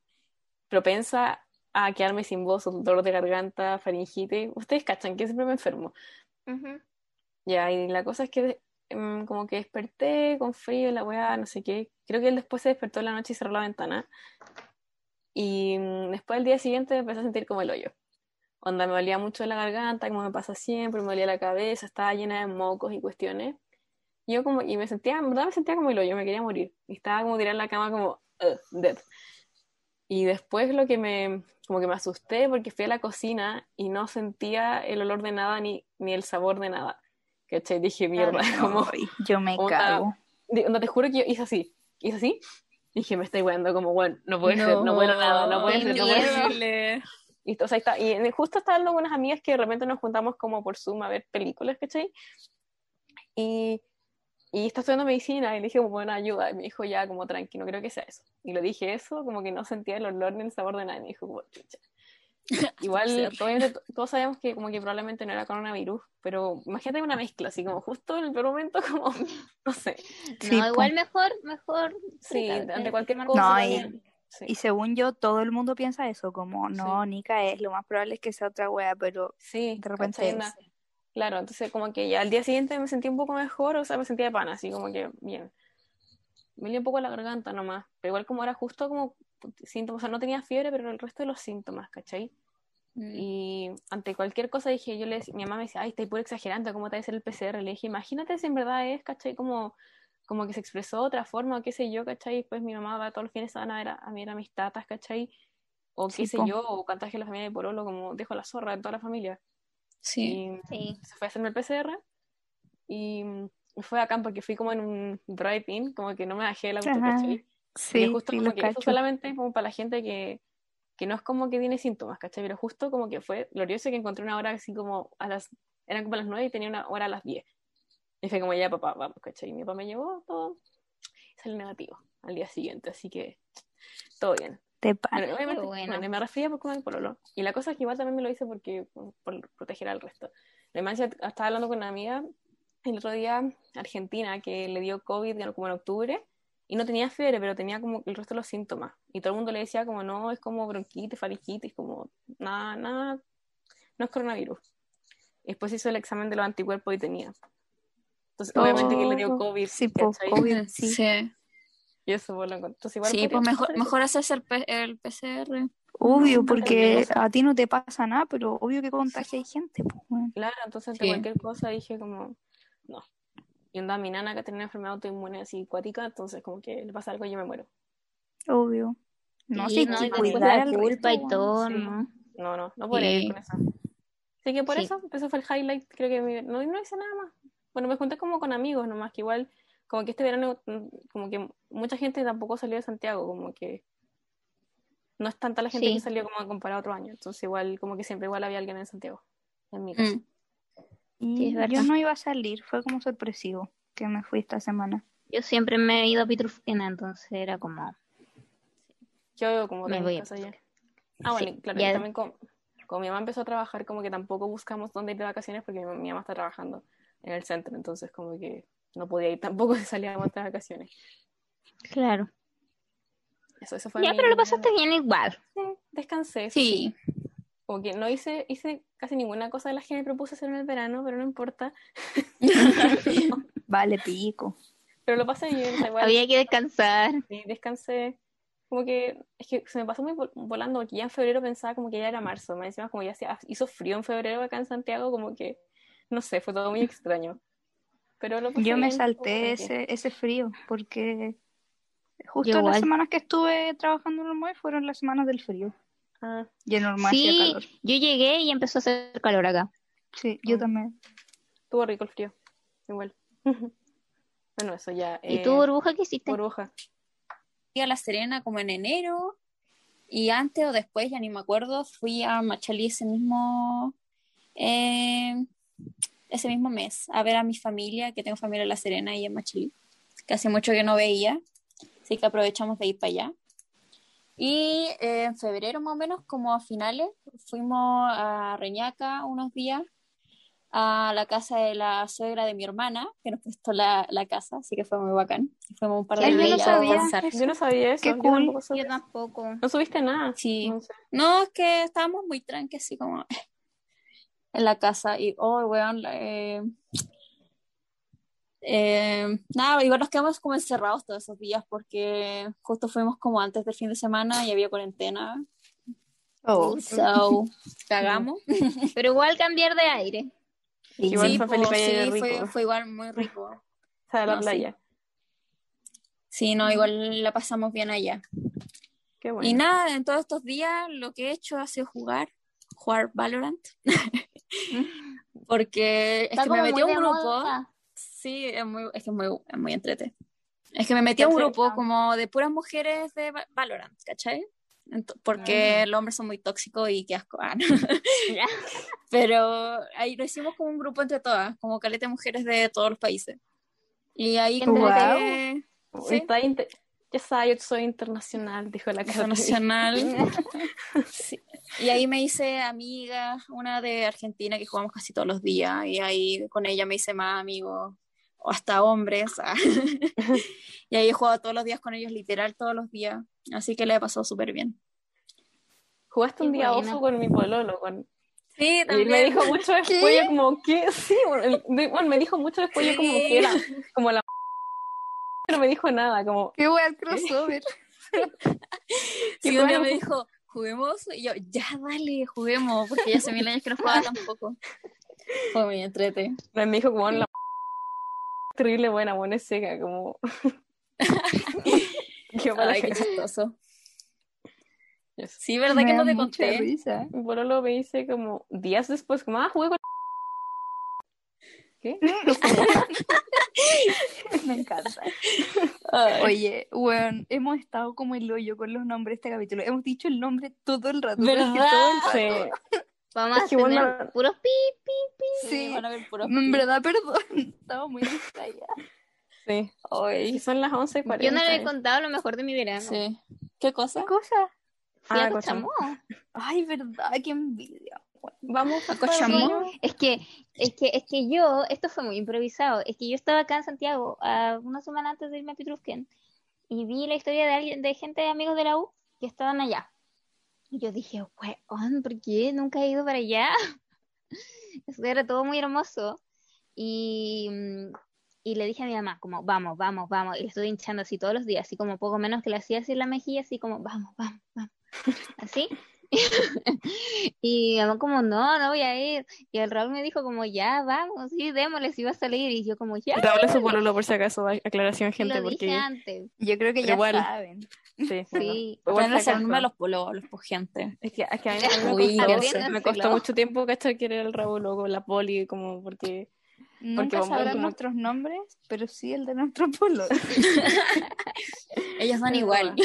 propensa a quedarme sin voz, dolor de garganta, faringitis, ustedes cachan que siempre me enfermo. Ujú. Ya, y la cosa es que em, como que desperté con frío, la weá, no sé qué. Creo que él después se despertó en la noche y cerró la ventana. Y mm, después el día siguiente me empecé a sentir como el hoyo. Onda, me dolía mucho la garganta, como me pasa siempre, me dolía la cabeza, estaba llena de mocos y cuestiones. Y yo como, y me sentía, en verdad me sentía como el hoyo, me quería morir. Y estaba como tirada en la cama como, "Ugh, dead. Y después lo que me, como que me asusté porque fui a la cocina y no sentía el olor de nada ni, ni el sabor de nada. ¿Cachai? Dije, mierda, <laughs> como, Ay, yo me onda- cago. onda, te juro que yo hice así, hice así. Dije, me estoy weando como, bueno, no puede ser, no puedo nada, no puede ser, no puede ser. <laughs> Y, o sea, está, y justo estaba hablando con unas amigas que de repente nos juntamos como por Zoom a ver películas, ¿cachai? Y, y está estudiando medicina y le dije como, bueno, ayuda. Y me dijo, ya, como tranqui, no creo que sea eso. Y le dije eso, como que no sentía el olor ni el sabor de nada. Y me dijo, como, chucha. <laughs> Igual, todos sabemos que como que probablemente no era coronavirus, pero imagínate una mezcla, así como justo en el peor momento, como, <laughs> no sé. Sí, No, igual mejor, mejor. Sí, ante cualquier tomar cosa. No. Sí. Y según yo, todo el mundo piensa eso, como, no, Sí. Nica es, lo más probable es que sea otra wea, pero Sí, de repente es. Claro, entonces como que ya al día siguiente me sentí un poco mejor, o sea, me sentía de pana, así como que bien. Me dio un poco la garganta nomás, pero igual como era justo como síntomas, o sea, no tenía fiebre, pero el resto de los síntomas, ¿cachai? Mm. Y ante cualquier cosa dije, yo le decía- mi mamá me decía, ay, estáis puro exagerando, ¿cómo te va a hacer el PCR? Le dije, imagínate si en verdad es, ¿cachai? Como, como que se expresó de otra forma, o qué sé yo, ¿cachai? Después mi mamá va todos los fines de semana a ver a, a mirar a mis tatas, ¿cachai? O qué Sí, sé po. yo, o contagio a la familia de Porolo, como dejo la zorra en toda la familia. Sí. Y Sí. se fue a hacerme el PCR y mm, fue acá porque fui como en un drive-in, como que no me bajé el auto, Ajá. ¿cachai? Sí, y justo sí, como lo que eso cacho. solamente como para la gente que, que no es como que tiene síntomas, ¿cachai? Pero justo como que fue glorioso que encontré una hora así como a las, eran como a las 9 y tenía una hora a las 10. Y fue como ya papá, vamos, ¿cachai? Y mi papá me llevó todo, y salió negativo al día siguiente, así que todo bien. Te Bueno, obviamente, bueno. bueno, me resfrié por comer pololo. Y la cosa es que igual también me lo hice porque, por proteger al resto. Además, estaba hablando con una amiga el otro día, argentina, que le dio COVID como en octubre y no tenía fiebre, pero tenía como el resto de los síntomas. Y todo el mundo le decía como, no, es como bronquitis, faringitis, como nada, nada, no es coronavirus. Después hizo el examen de los anticuerpos y tenía. Entonces, obviamente que le dio Oh, COVID. sí. COVID, <laughs> sí. Sí, Y eso, pues, lo encontré. Entonces, igual Sí, pues mejor, eso. mejor hacerse el, P- el PCR. Obvio, porque a ti no te pasa nada, pero obvio que contagia hay gente, pues. Claro, entonces Sí. cualquier cosa dije como, no. Y onda, mi nana que tenía una enfermedad autoinmune así acuática, entonces como que le pasa algo y yo me muero. Obvio. No, Sí, sí, no, cuidar la culpa resto, y todo, Sí. ¿no? No, no, no podría Sí. ir con eso. Así que por Sí. eso, eso fue el highlight, creo que mi- no, no hice nada más. Bueno, me junté como con amigos nomás, que igual, como que este verano, mm, como que mucha gente tampoco salió de Santiago, como que no es tanta la gente Sí. que salió como comparado a otro año, entonces igual, como que siempre igual había alguien en Santiago, en mi caso. Mm. Y Sí, es verdad. yo no iba a salir, fue como sorpresivo que me fui esta semana. Yo siempre me he ido a Pitrufquena, entonces era como, Yo como Me voy a allá. Ah, bueno, Sí, claro, ya- y también como, como mi mamá empezó a trabajar, como que tampoco buscamos dónde ir de vacaciones porque mi, mi mamá está trabajando en el centro, entonces como que no podía ir tampoco <laughs> si salíamos de vacaciones. claro. Eso, eso fue Ya, mi- pero lo pasaste bien igual. Sí, descansé. eso Sí, Como que no hice, hice casi ninguna cosa de las que me propuse hacer en el verano, pero no importa. <laughs> Vale, pico. Pero lo pasé bien, igual Había que descansar. sí, descansé. Como que es que se me pasó muy vol- volando porque ya en febrero pensaba como que ya era marzo, más encima como ya hacía- hizo frío en febrero acá en Santiago, como que no sé, fue todo muy extraño. Pero lo pasé Yo me salté ese, ese frío porque justo las semanas que estuve trabajando en el muelle fueron las semanas del frío. Ah, Y en normal hacía Sí, calor. yo llegué y empezó a hacer calor acá. Sí, yo Mm. también. estuvo rico el frío. Igual. <laughs> bueno, eso ya. ¿Y eh, tú, burbuja, qué hiciste? burbuja. fui a La Serena como en enero y antes o después, ya ni me acuerdo, fui a Machalí ese mismo eh, ese mismo mes a ver a mi familia, que tengo familia en La Serena y en Machalí, que hace mucho que no veía, así que aprovechamos de ir para allá. Y eh, en febrero más o menos, como a finales, fuimos a Reñaca unos días a la casa de la suegra de mi hermana, que nos prestó la, la casa, así que fue muy bacán. Fuimos un par de Ay, yo no días a. Yo no sabía eso. Qué yo cool. tampoco supe. Yo tampoco. No subiste nada. Sí. No sé. No, es que estábamos muy tranqui, así como en la casa. Y, oh, weón, eh, eh, nada, igual nos quedamos como encerrados todos esos días porque justo fuimos como antes del fin de semana y había cuarentena. Oh, So, <laughs> cagamos. Pero igual cambiar de aire. Igual Sí, fue po, Felipe Valle sí, rico. fue, fue igual muy rico. O sea, de la No, sí. playa. Sí, no, igual la pasamos bien allá. Qué bueno. Y nada, en todos estos días lo que he hecho ha sido jugar, jugar Valorant. <laughs> <laughs> Porque es Está que me metí a un grupo. moda. Sí, es muy, es que es muy, es muy entrete. Es que me metí a un grupo como de puras mujeres de Va- Valorant, ¿cachai? Porque los hombres son muy tóxicos y qué asco. Ah, no. <laughs> <laughs> Pero ahí lo hicimos como un grupo entre todas, como caleta de mujeres de todos los países. Y ahí como que sí, Ya sabes, yo soy internacional, dijo la internacional. Sí. Y ahí me hice amiga, una de Argentina que jugamos casi todos los días, y ahí con ella me hice más amigos, o hasta hombres. ah. <laughs> y ahí he jugado todos los días con ellos, literal todos los días. Así que le he pasado súper bien. Jugaste un Qué día buena. oso con mi pololo, con Sí, Y también. me dijo mucho después, yo como, ¿qué? Sí, bueno, me dijo mucho después, yo como que era, como la <laughs> pero me dijo nada, como, Qué wea el crossover. <laughs> Sí, Y un día bueno, me dijo, juguemos. Y yo, ya, dale, juguemos. Porque ya hace mil años que no jugaba tampoco. <laughs> Fue muy entrete. me dijo como la <laughs> terrible buena, buena es seca, como <laughs> para Ay, qué que chistoso. Yes. Sí, ¿verdad Me que no te conté? risa. Mi pololo me dice como días después, como, ah, jugué con ¿Qué? <laughs> Me encanta. Ay, Oye, weón, hemos estado como el hoyo con los nombres de este capítulo. Hemos dicho el nombre todo el rato. ¿Verdad? todo el rato. Sí. Vamos a bueno, tener puros pi, pi, pi. sí, Sí. van a ver puros En verdad, perdón. <laughs> Estaba muy distraída. Sí. Ay, Y son las 11.40. Yo no le he contado lo mejor de mi verano. sí. ¿Qué cosa? ¿Qué cosa? Fui Ah, a Cochamó. Cochamó. Ay, verdad, qué envidia. Vamos ¿A Cochamó? Es que, es que, es que yo, esto fue muy improvisado, es que yo estaba acá en Santiago ah, una semana antes de irme a Pitrufken y vi la historia de alguien, de gente, amigos de la U, que estaban allá. Y yo dije, weón, ¿por qué nunca he ido para allá? <laughs> Eso era todo muy hermoso. Y, y le dije a mi mamá, como, vamos, vamos, vamos. Y le estuve hinchando así todos los días, así como poco menos que le hacía así en la mejilla, así como, vamos, vamos, vamos. <laughs> Así. <laughs> y mamá como, no, no voy a ir. Y el Raúl me dijo como, ya, vamos, sí, démosle, si va a salir. Y yo como, ya, Raúl es su pololo por si acaso, aclaración gente, lo dije porque antes. Yo creo que Pero ya igual. saben. sí, <laughs> bueno, Sí. a fracaso. hacerme los polos, los gente. Es que, es que a mí, <laughs> me, Uy, costó, me costó mucho tiempo cachar que era el Raúl o con la poli, como porque Nunca vamos sabrán como- nuestros nombres, pero sí el de nuestro pueblo. Ellos Pero igual.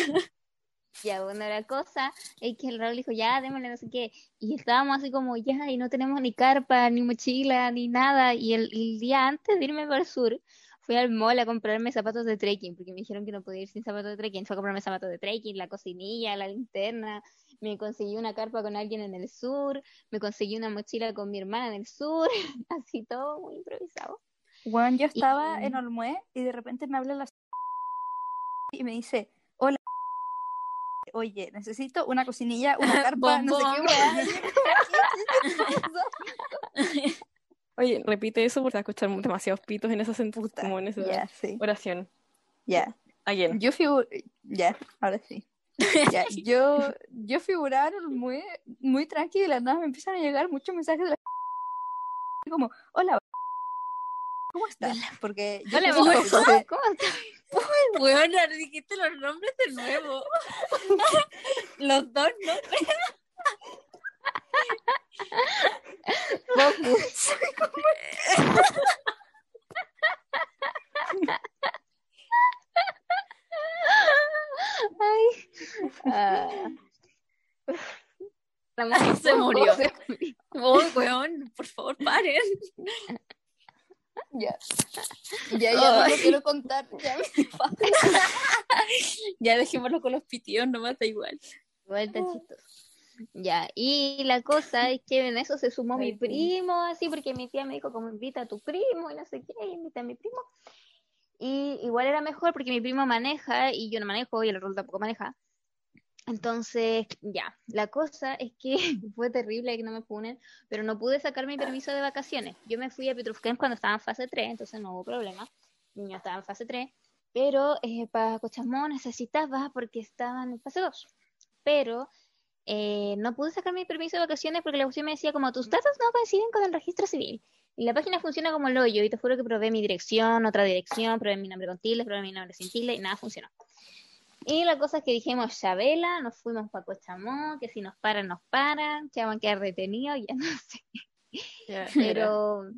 Ya, bueno, la cosa es que el Raúl dijo, ya, démosle, no sé qué. Y estábamos así como, ya, y no tenemos ni carpa, ni mochila, ni nada. Y el, el día antes de irme para el sur, fui al mall a comprarme zapatos de trekking, porque me dijeron que no podía ir sin zapatos de trekking. Fui a comprarme zapatos de trekking, la cocinilla, la linterna. Me conseguí una carpa con alguien en el sur. Me conseguí una mochila con mi hermana en el sur. <laughs> Así todo muy improvisado. Bueno, yo estaba Y- en Olmué y de repente me habla la y me dice, hola, oye, necesito una cocinilla, una <laughs> carpa, no sé qué. Bombón. weá". Y yo como, "¿Qué? Oye, repite eso porque vas a escuchar demasiados pitos en esa Puta, como en esa sí, oración. ya. Again. Yo ya, ahora sí. Ya, yo, yo figuraba en Olmué muy tranquila, de la nada me empiezan a llegar muchos mensajes de la como, hola, ¿cómo estás? Porque yo Hola, ¿Cómo estás? <laughs> Weón, ahora dijiste los nombres de nuevo. <laughs> los dos nombres. <laughs> Ay. Ah. La mujer Se murió. se murió. Oh, weón, por favor, paren. <laughs> Ya. Ya, ya no lo quiero contar. Ya. <laughs> <laughs> Ya dejémoslo con los pitidos, nomás da igual. Igual tan chistoso. Ya, y la cosa es que en eso se sumó mi Ay, primo, así, porque mi tía me dijo como invita a tu primo y no sé qué, invita a mi primo. Y igual era mejor porque mi primo maneja y yo no manejo y el rol tampoco maneja. Entonces, ya, la cosa es que <laughs> fue terrible que no me funen, pero no pude sacar mi permiso de vacaciones. Yo me fui a Petrufquén cuando estaba en fase 3, entonces no hubo problema. Mi niño estaba en fase 3, pero eh, para Cochamó necesitaba porque estaba en fase 2. Pero eh, no pude sacar mi permiso de vacaciones porque la opción me decía como tus datos no coinciden con el registro civil. Y la página funciona como el hoyo, y te juro que probé mi dirección, otra dirección, probé mi nombre con tildes, probé mi nombre sin tilde, y nada funcionó. Y la cosa es que dijimos, Chabela, nos fuimos para Cochamó, que si nos paran, nos paran, que van a quedar detenidos, ya <laughs> no sé. Pero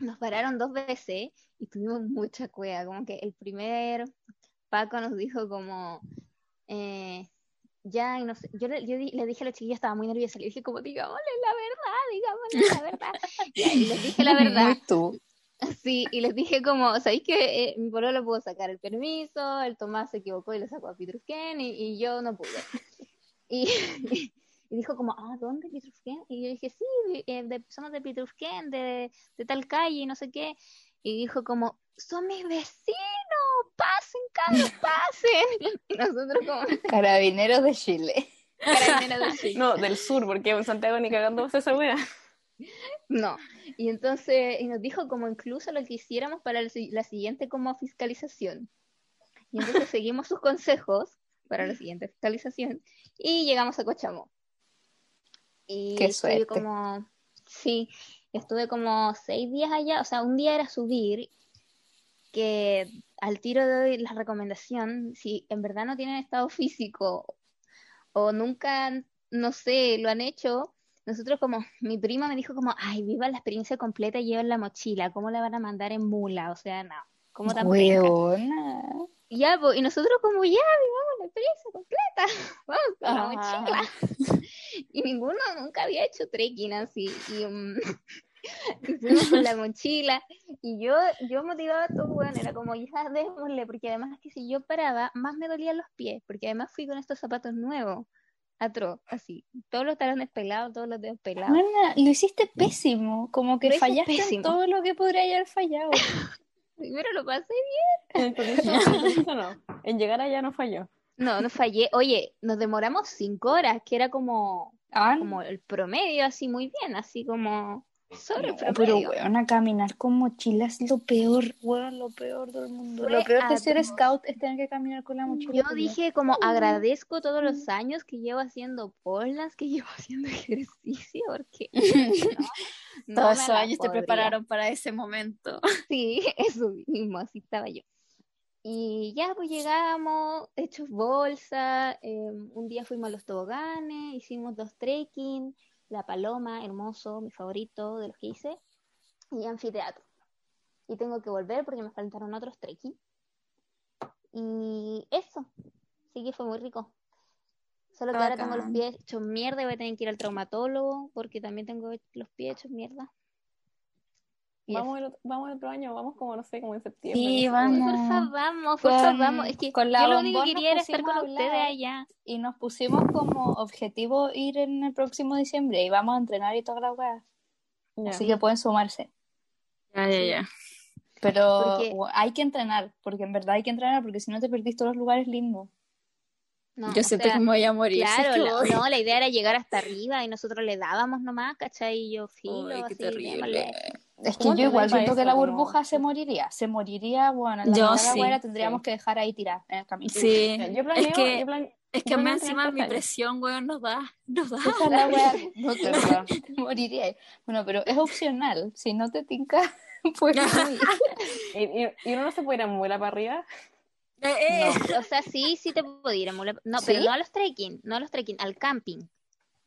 nos pararon dos veces y tuvimos mucha cueva, como que el primer Paco nos dijo como, eh, ya, y no sé, yo, le, yo di- le dije a la chiquilla, estaba muy nerviosa, le dije como, digámosle la verdad, digámosle la verdad. <laughs> Y les dije la verdad. Muy tú. Sí, y les dije como, ¿sabéis que eh, mi pololo pudo sacar el permiso, el Tomás se equivocó y lo sacó a Pitrufquén y, y yo no pude? Y, <laughs> y dijo como, ah, ¿dónde Pitrufquén? Y yo dije, sí, eh, de- somos de Pitrufquén, de, de tal calle y no sé qué. Y dijo como, son mis vecinos, pasen, cabros, pasen. <laughs> Y nosotros como, Carabineros de Chile. Carabineros del <laughs> sur. No, del sur, porque en Santiago ni cagando esa wea. No. Y entonces y nos dijo como incluso lo que hiciéramos para la, si- la siguiente como fiscalización. Y entonces seguimos sus consejos para la siguiente fiscalización y llegamos a Cochamó. Y Qué estuve como, sí, estuve como seis días allá, o sea, un día era subir, que al tiro doy la recomendación, si en verdad no tienen estado físico o nunca, no sé, lo han hecho, nosotros como, mi prima me dijo como, ay, viva la experiencia completa y lleven la mochila, ¿cómo la van a mandar en mula? O sea, no, ¿cómo tan. Y ya, po, y nosotros como, ya, vivamos la experiencia completa, <laughs> vamos con la mochila. <laughs> Y ninguno nunca había hecho trekking así, y, <laughs> y fuimos con la mochila, y yo, yo motivaba a todo, bueno, era como, ya, démosle, porque además que si yo paraba, más me dolían los pies, porque además fui con estos zapatos nuevos, atroz, así, todos los talones pelados, todos los dedos pelados. Weona, lo hiciste pésimo. Como que fallaste en pésimo. todo lo que podría haber fallado. <laughs> Pero lo pasé En permiso, en no. <laughs> En llegar allá no falló. No, no fallé. Oye, nos demoramos cinco horas, que era como, Ah, como el promedio, así muy bien, así como sobre no, pero promedio. weona, caminar con mochila es lo peor, weón, lo peor del mundo. Lo peor de ser scout es tener que caminar con la mochila. Yo dije como agradezco todos los años que llevo haciendo polas, que llevo <laughs> haciendo ejercicio, porque <laughs> no, Todos esos años te prepararon para ese momento. <laughs> Sí, eso mismo, así estaba yo. Y ya pues llegamos, hechos bolsa, eh, un día fuimos a los toboganes, hicimos dos trekking, La Paloma, hermoso, mi favorito de los que hice, y anfiteatro. Y tengo que volver porque me faltaron otros trekking. Y eso, sí que fue muy rico. Solo que ahora tengo los pies hechos mierda y voy a tener que ir al traumatólogo porque también tengo los pies hechos mierda. Y Vamos el, otro, vamos el otro año, vamos como, no sé, como en septiembre. Sí, no sé, vamos. Porfa, vamos, porfa, vamos. Es que con la yo lo único que quería era estar con ustedes allá. Y nos pusimos como objetivo ir en el próximo diciembre y vamos a entrenar y toda la weá. Así que pueden sumarse. Ya, ya, ya. Pero Porque- hay que entrenar, porque en verdad hay que entrenar, porque si no te perdís todos los lugares lindos. No, Yo siento sea, que me voy a morir. Claro, es que la, no, la idea era llegar hasta arriba y nosotros le dábamos nomás, ¿cachai? Y yo filo, Uy, qué así, terrible. Es que ¿Cómo yo igual siento que la Como- burbuja se moriría. Se moriría, bueno, en la Yo sí, weá la tendríamos sí. que dejar ahí tirada en el camino. Sí. Yo planeo, Es que- yo plan- Es que más planeo encima mi presión, weón, nos da, nos da. Esa la weá. <laughs> No te, te <laughs> <laughs> moriría ahí. Bueno, pero es opcional. Si no te tinca, pues no. Y, y- y uno no se puede ir a mula para arriba. Eh, eh. O sea, sí, sí te puedo ir a Mula- No, pero ¿Sí? no a los trekking, no a los trekking, al camping.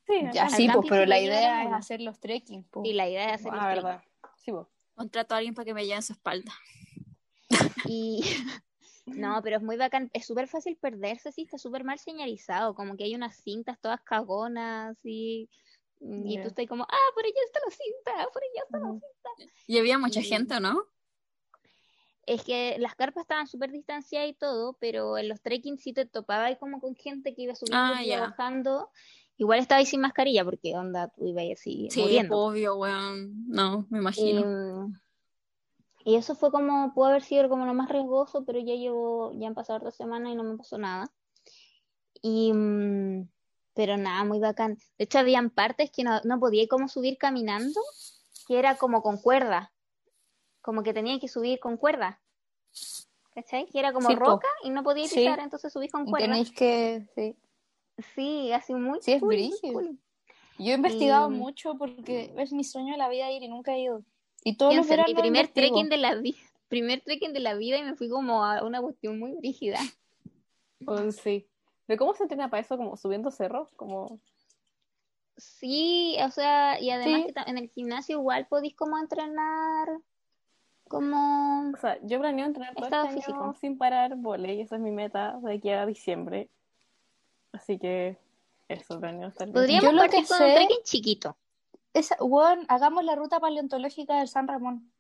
Sí, Ya sí, pues, pero sí la idea es hacer los trekking. pues. Y la idea es hacer los Ah, trekking. Verdad. Sí, vos. Contrato a alguien para que me lleve en su espalda. Y <laughs> no, pero es muy bacán, es súper fácil perderse, sí, está súper mal señalizado, como que hay unas cintas todas cagonas y, y Ya. tú estás como, ah, por allá está la cinta, por allá está la cinta. Y había mucha Y- gente, ¿o no? Es que las carpas estaban súper distanciadas y todo, pero en los trekking sí te topaba ahí como con gente que iba subiendo Ah, y bajando. Igual estaba ahí sin mascarilla, porque onda, tú ibas así Sí, muriendo. obvio, weón. No, me Y, imagino. y eso fue como, pudo haber sido como lo más riesgoso, pero ya llevo, ya han pasado dos semanas y no me pasó nada. Y, mm, pero nada, muy bacán. De hecho, habían partes que no, no podía como subir caminando, que era como con cuerda. Como que tenía que subir con cuerda. ¿Cachai? Que era como Sí, po. roca y no podía Sí. pisar, entonces subís con Y cuerda. tenéis que. Sí. Sí, así muy Sí, es cool, muy brígido. cool. Yo he investigado Y- mucho porque es mi sueño de la vida ir y nunca he ido. Y todos los Piensa, mi primer investigo. trekking de la vida, primer trekking de la vida y me fui como a una cuestión muy rígida. <laughs> Oh, sí. ¿Pero cómo se entrena para eso? ¿Como subiendo cerros? Como... Sí, o sea, y además Sí. que en el gimnasio igual podéis como entrenar como O sea, yo planeo entrenar todo este año sin parar volei. Esa es mi meta de aquí a diciembre. Así que eso, planeo estar podríamos Yo partir con sé- un trekking chiquito. Esa, weón, hagamos la ruta paleontológica del San Ramón.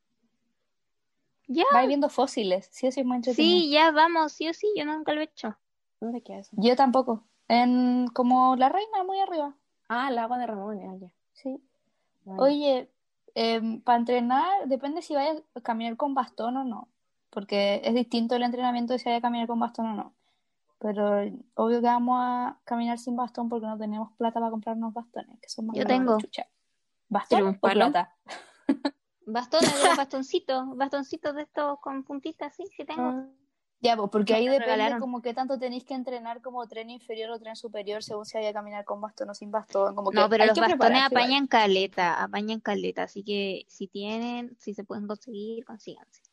Ya, Va viendo fósiles. Sí, sí, es muy entretenido. sí, ya vamos, sí o sí, yo nunca lo he hecho. ¿Dónde queda eso? Yo tampoco. En como la reina, muy arriba. Ah, el agua de Ramón, ya, ya. Sí. Vale. Oye, para entrenar, depende si vayas a caminar con bastón o no. Porque es distinto el entrenamiento de si vayas a caminar con bastón o no. Pero obvio que vamos a caminar sin bastón porque no tenemos plata para comprarnos bastones, que son más Yo que tengo. ¿Bastón ¿Pero un o plata? Bastones de los bastoncitos, bastoncitos de estos con puntitas, sí, sí tengo. Ah. Ya, pues, porque ahí depende regalaron. como qué tanto tenéis que entrenar como tren inferior o tren superior según si vaya a caminar con bastón o sin bastón. Como que No, pero hay los que bastones igual. apañan caleta, apañan caleta, así que si tienen, si se pueden conseguir, consíganse.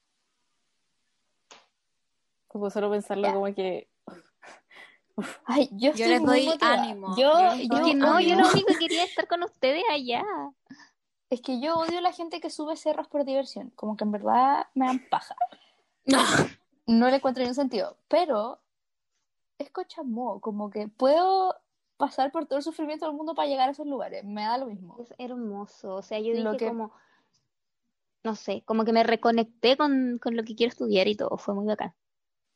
Como solo pensarlo Ya. como que Ay, yo, Yo estoy les muy doy motivada. ánimo. Yo, no, yo odio- lo único que quería es <laughs> estar con ustedes allá. Es que yo odio a la gente que sube cerros por diversión. Como que en verdad me dan paja. No le encuentro ningún sentido. Pero es Cochamó. Como que puedo pasar por todo el sufrimiento del mundo para llegar a esos lugares. Me da lo mismo. Es hermoso, o sea, yo Lo dije que- como, no sé, como que me reconecté con, con lo que quiero estudiar y todo, fue muy bacán.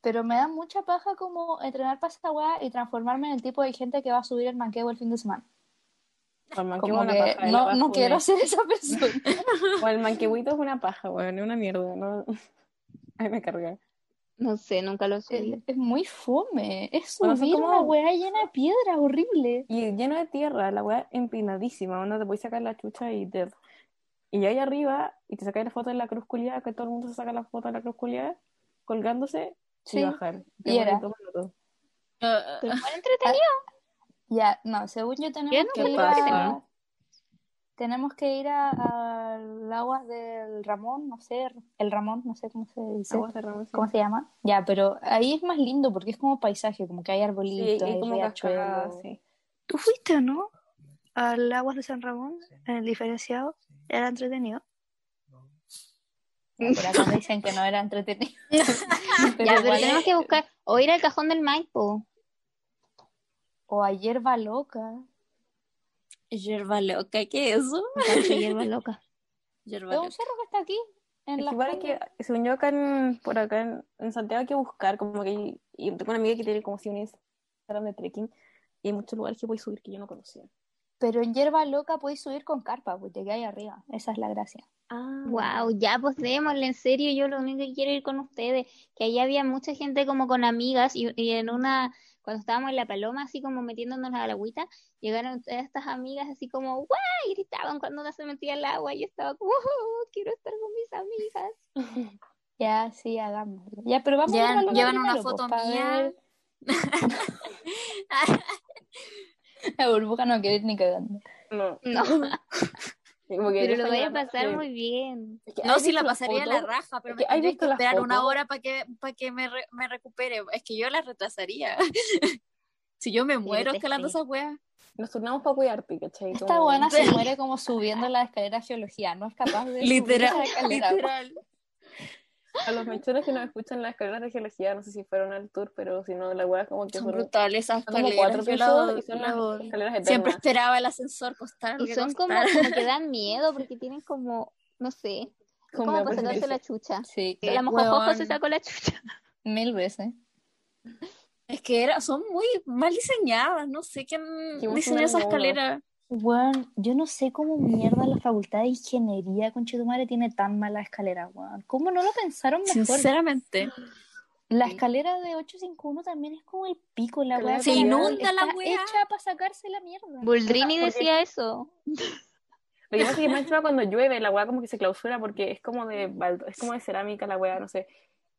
Pero me da mucha paja como entrenar para esa weá y transformarme en el tipo de gente que va a subir el manqueo el fin de semana. <laughs> el manqueo Como es una que paja. no, no quiero ser esa persona. <laughs> O el manquehuito es una paja, weón, es una mierda. No... <laughs> Ay, me carga. No sé, nunca lo Es, subí. es muy fome. Es Bueno, subir como- una weá llena de piedra, horrible. Y lleno de tierra, la weá empinadísima, donde te puedes sacar la chucha y te... Y ahí arriba, y te sacas la foto de la cruz culiada, que todo el mundo se saca la foto de la cruz culiada, colgándose Sí. bajar. Y era. Minutos. Pero igual entretenido. Ya, no, según yo tenemos que ¿Qué ir pasa? a... Tenemos que ir a- al agua del Ramón, no sé, el Ramón, no sé cómo se dice, Aguas de Ramón, sí. cómo se llama. Ya, pero ahí es más lindo porque es como paisaje, como que hay Sí, arbolitos, hay hay como riachuelos. sí. ¿Tú fuiste no? Al Aguas de San Ramón, en el diferenciado. ¿Era entretenido? Por acá me dicen que no era entretenido. <laughs> Ya, pero tenemos es- que buscar, o ir al cajón del Maipo. O a Hierba Loca. Yerba loca, ¿qué es eso? Hierba loca. Yerba Es un cerro que está aquí, en Es igual hay que, según yo acá en, por acá en, en Santiago hay que buscar, como que y tengo una amiga que tiene como si un Instagram de trekking y hay muchos lugares que puedes subir que yo no conocía. Pero en Hierba Loca podéis subir con carpa, pues te quedáis arriba. Esa es la gracia. Ah, Wow, ya pues démosle, en serio, yo lo único que quiero ir con ustedes, que allá había mucha gente como con amigas y, y en una, cuando estábamos en la paloma, así como metiéndonos a la agüita, llegaron todas estas amigas así como, ¡guau! y gritaban cuando una se metía al agua y yo estaba como, "Oh, quiero estar con mis amigas. <laughs> Ya, sí, hagámoslo. Ya, pero vamos a Llevan- una pues, foto para mía. <laughs> La burbuja no quiere ir ni cagando. No, No, <laughs> como que pero lo voy a pasar sí. muy bien. Es que No, ¿has sí la pasaría la raja, pero Es me que, ¿has tendría que esperar una hora para que, para que me, re- me recupere. Es que yo la retrasaría. <laughs> si yo me muero te escalando sé. esa wea. Nos turnamos para cuidarte, ¿cachai? Esta buena se <laughs> muere como subiendo la escalera de geología. No es capaz de subir Literal, esa escalera. literal. A los mechones que nos escuchan en las escaleras de geología, no sé si fueron al tour, pero si no, la weá como que Son son, brutales esas son como cuatro escaleras. La- y son la- las escaleras eternas. Siempre esperaba el ascensor costar Y son como, que dan <laughs> miedo porque tienen como, no sé, Como como sacarse parece. la chucha. Sí, A lo mejor Jojo se sacó la chucha. mil veces. Es que era, son muy mal diseñadas. No sé quién Qué diseñó esa escalera. Bueno, yo no sé cómo mierda la facultad de ingeniería con Chetumare tiene tan mala escalera, weón. ¿Cómo no lo pensaron mejor? Sinceramente. La escalera de 851 también es como el pico, la weá. Se inunda la está weá. hecha para sacarse la mierda. Buldrini Porque- decía eso. Lo que pasa es que más encima cuando llueve la weá como que se clausura porque es como de baldo- es como de cerámica la weá, no sé.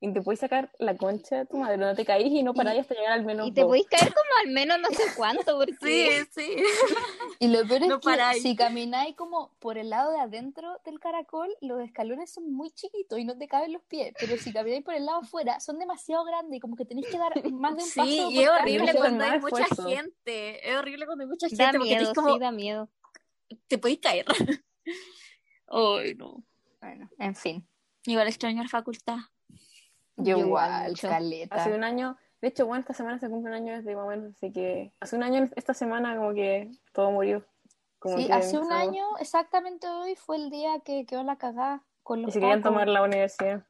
Y te puedes sacar la concha de tu madre, no te caís y no paráis hasta llegar al menos Y te podéis caer como al menos no sé cuánto, porque Sí, sí. Y lo peor es No que paráis. si camináis como por el lado de adentro del caracol, los escalones son muy chiquitos y no te caben los pies. Pero si camináis por el lado afuera, son demasiado grandes y como que tenéis que dar más de un paso. Sí, y es horrible cuando hay mucha esfuerzo. gente. Es horrible cuando hay mucha gente da porque miedo, tenés como sí, da miedo. te podéis caer. <laughs> Ay, no. Bueno, en fin. Igual extraño la facultad. Yo, Yo igual, mucho. caleta. Hace un año, de hecho, bueno, esta semana se cumple un año desde más o menos, así que hace un año esta semana como que todo murió. Como Sí, hace un año, exactamente hoy, fue el día que quedó la cagada con Y los se querían tomar la universidad.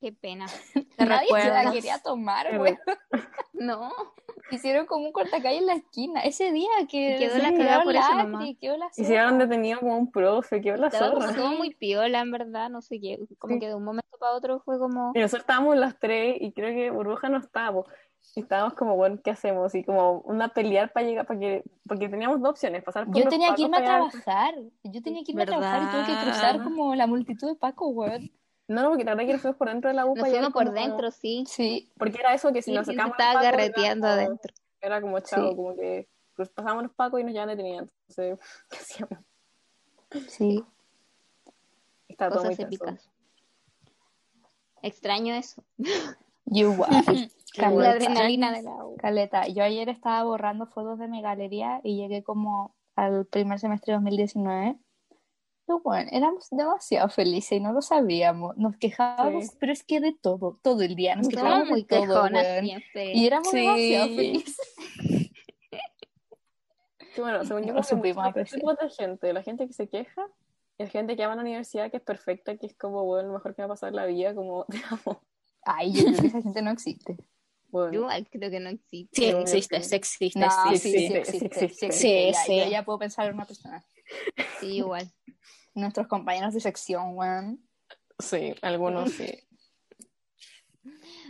Qué pena. <laughs> Nadie se la quería tomar, güey. <laughs> No, Hicieron como un cortacalle en la esquina. Ese día que Y quedó la cagada por eso nomás. quedó la Y se zorra. llevaron detenido como un profe, que la estaba como zorra. todo muy piola, en verdad, no sé qué. Como Sí. que de un momento para otro fue como. Y nosotros estábamos las tres y creo que Burbuja no estaba. Y estábamos como, bueno, ¿qué hacemos? Y como una pelear para llegar, para que, porque teníamos dos opciones, pasar por Yo tenía que irme a trabajar. Yo tenía que irme a trabajar y tuve que cruzar como la multitud de Paco, weón. No, no, porque la verdad que nos fuimos por dentro de la U Nos fuimos por como- dentro, sí. Sí. Porque era eso que si Sí, nos sacamos estaba carreteando era como- adentro. Era como chavo, Sí. como que pues, pasábamos los pacos y nos llevaban detenidos. Entonces, <laughs> ¿qué hacíamos? Sí. Estaba todo muy épicas. Extraño eso. Yo igual. <laughs> La Caleta. adrenalina de la U. Caleta. Yo ayer estaba borrando fotos de mi galería y llegué como al primer semestre de 2019. Pero bueno, éramos demasiado felices y no lo sabíamos. Nos quejábamos, Sí. pero es que de todo, todo el día. Nos quejábamos muy todo. Y éramos Sí. demasiado felices. <laughs> Que bueno, según yo, que supimos de gente, la gente que se queja y la gente que ama la universidad, que es perfecta, que es como, bueno, lo mejor que me va a pasar la vida, como, <laughs> te amo. Ay, yo creo que esa gente no existe. <laughs> Bueno, igual creo que no existe. Sí, existe, sí existe, No, sí, sí, sí, sí, sí, existe, sí sí existe. existe. Sí, sí. Yo ya puedo pensar en una persona. Sí, igual. Nuestros compañeros de sección, weón. sí, algunos sí.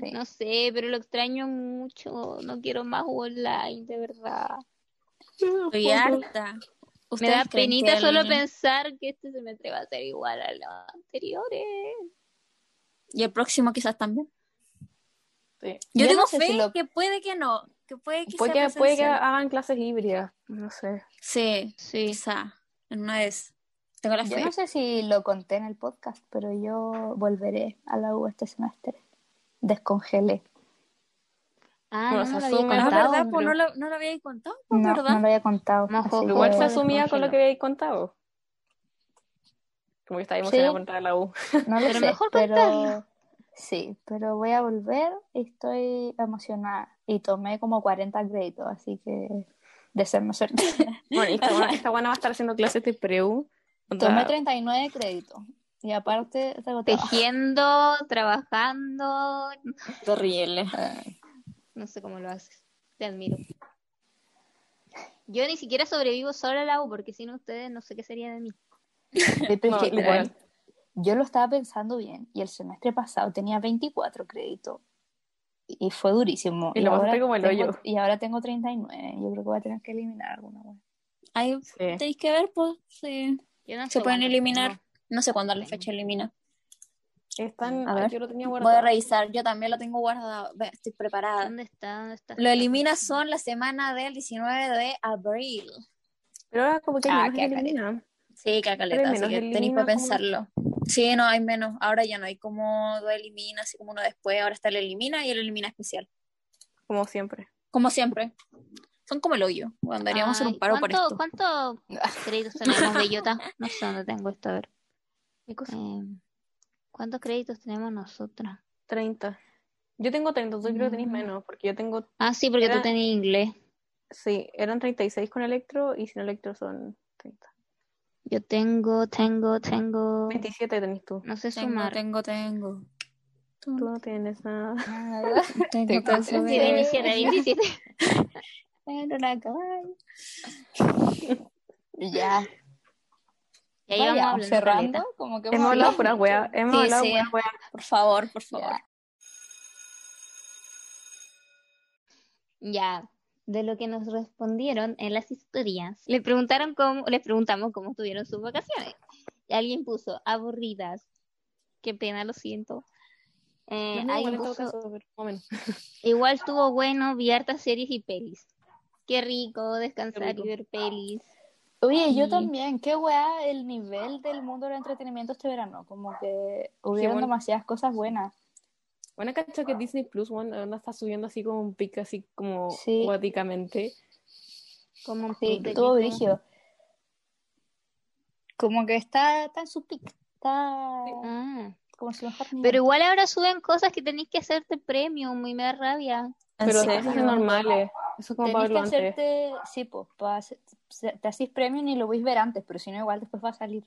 Sí. No sé, pero lo extraño mucho. No quiero más online, de verdad. Estoy harta. Me ¿Ustedes da penita solo pensar que este semestre va a ser igual a los anteriores. Y el próximo quizás también. sí. Yo, Yo tengo no sé fe si lo- que puede que no, que puede que Puede sea que, puede que presencial. hagan clases híbridas, no sé. Sí, Sí. quizá, en una vez. Tengo la Yo fe. no sé si lo conté en el podcast, pero yo volveré a la U este semestre. Descongelé. Ah, no, lo había contado. Pues no lo, no lo había contado, pues, No, ¿verdad? no lo había contado. Mojo, Igual se asumía con lo que habéis contado. Como que estaba emocionada Sí. por entrar a la U. No lo Pero sé, mejor pero contarlo. sí, pero voy a volver y estoy emocionada. Y tomé como 40 créditos, así que desearme suerte. <laughs> Bueno, esta buena, esta buena va a estar haciendo clases de preu. Tomé 39 créditos. Y aparte. Tejiendo, trabajando. Terrible. No sé cómo lo haces. Te admiro. Yo ni siquiera sobrevivo sola a la U, porque sin ustedes no sé qué sería de mí. Pero es No, que, igual. Yo lo estaba pensando bien y el semestre pasado tenía 24 créditos y fue durísimo. Y lo ahora pasaste como el tengo- hoyo. Y ahora tengo 39. Yo creo que voy a tener que eliminar alguna. wea. Ahí Sí. tenéis que ver, pues, sí. Yo no Se pueden eliminar. No sé cuándo es la fecha elimina. Están, A ver. yo lo tenía Voy a guardado. revisar, yo también lo tengo guardado. Estoy preparada. ¿Dónde está? ¿Dónde está? Lo elimina son la semana del 19 de abril. Pero ahora como que Ah, menos qué que eliminan. Sí, que Pero caleta, hay así menos que tenéis que como- pensarlo. Sí, no, hay menos. Ahora ya no hay como dos elimina, así como uno después. Ahora está el elimina y el elimina especial. Como siempre. Como siempre. Son como el hoyo. Bueno, deberíamos hacer un paro por ¿cuánto- esto. ¿Cuántos <laughs> créditos tenemos, Bellota? No sé dónde tengo esto, a ver. ¿Qué cosa? Eh, ¿Cuántos créditos tenemos nosotras? 30. Yo tengo 30, tú creo que tenéis Mm. menos, porque yo tengo, Ah, sí, porque Era- tú tenías inglés. sí, eran 36 con Electro y sin Electro son 30. Yo tengo, tengo, tengo. 27 tenés tú. No sé Tengo, sumar. tengo, tengo. Tú no tienes nada. Nada. <laughs> <laughs> Tengo, Te concedo. Sí, 27, 27. Pero la caballo. Ya. Ya hablando cerrando. Como que Hemos hablado pura wea. Hemos Sí, hablado sí. pura wea. Por favor, por favor. Ya. Ya, de lo que nos respondieron en las historias, le preguntaron cómo, les preguntamos cómo tuvieron sus vacaciones. Y alguien puso aburridas. Qué pena, lo siento. Eh, No, alguien puso, caso, pero <laughs> igual estuvo bueno, vi hartas series y pelis. Qué rico descansar Qué rico. y ver pelis. Oye, yo también. Qué weá el nivel del mundo del entretenimiento este verano. Como que hubieron bueno. demasiadas cosas buenas. Bueno, cacho que Disney Plus bueno, anda está subiendo así como un pico, así como Sí. cuáticamente. Como un Sí, de estuvo que- brígido. Como que está, está en su pick. Está Ah, como mejor nivel. Pero igual ahora suben cosas que tenéis que hacerte premium y me da rabia. Pero ¿En esas normales. Eso es como para Tenés que antes. hacerte, sí, pues, te hacís premium y lo vais a ver antes, pero si no, igual después va a salir.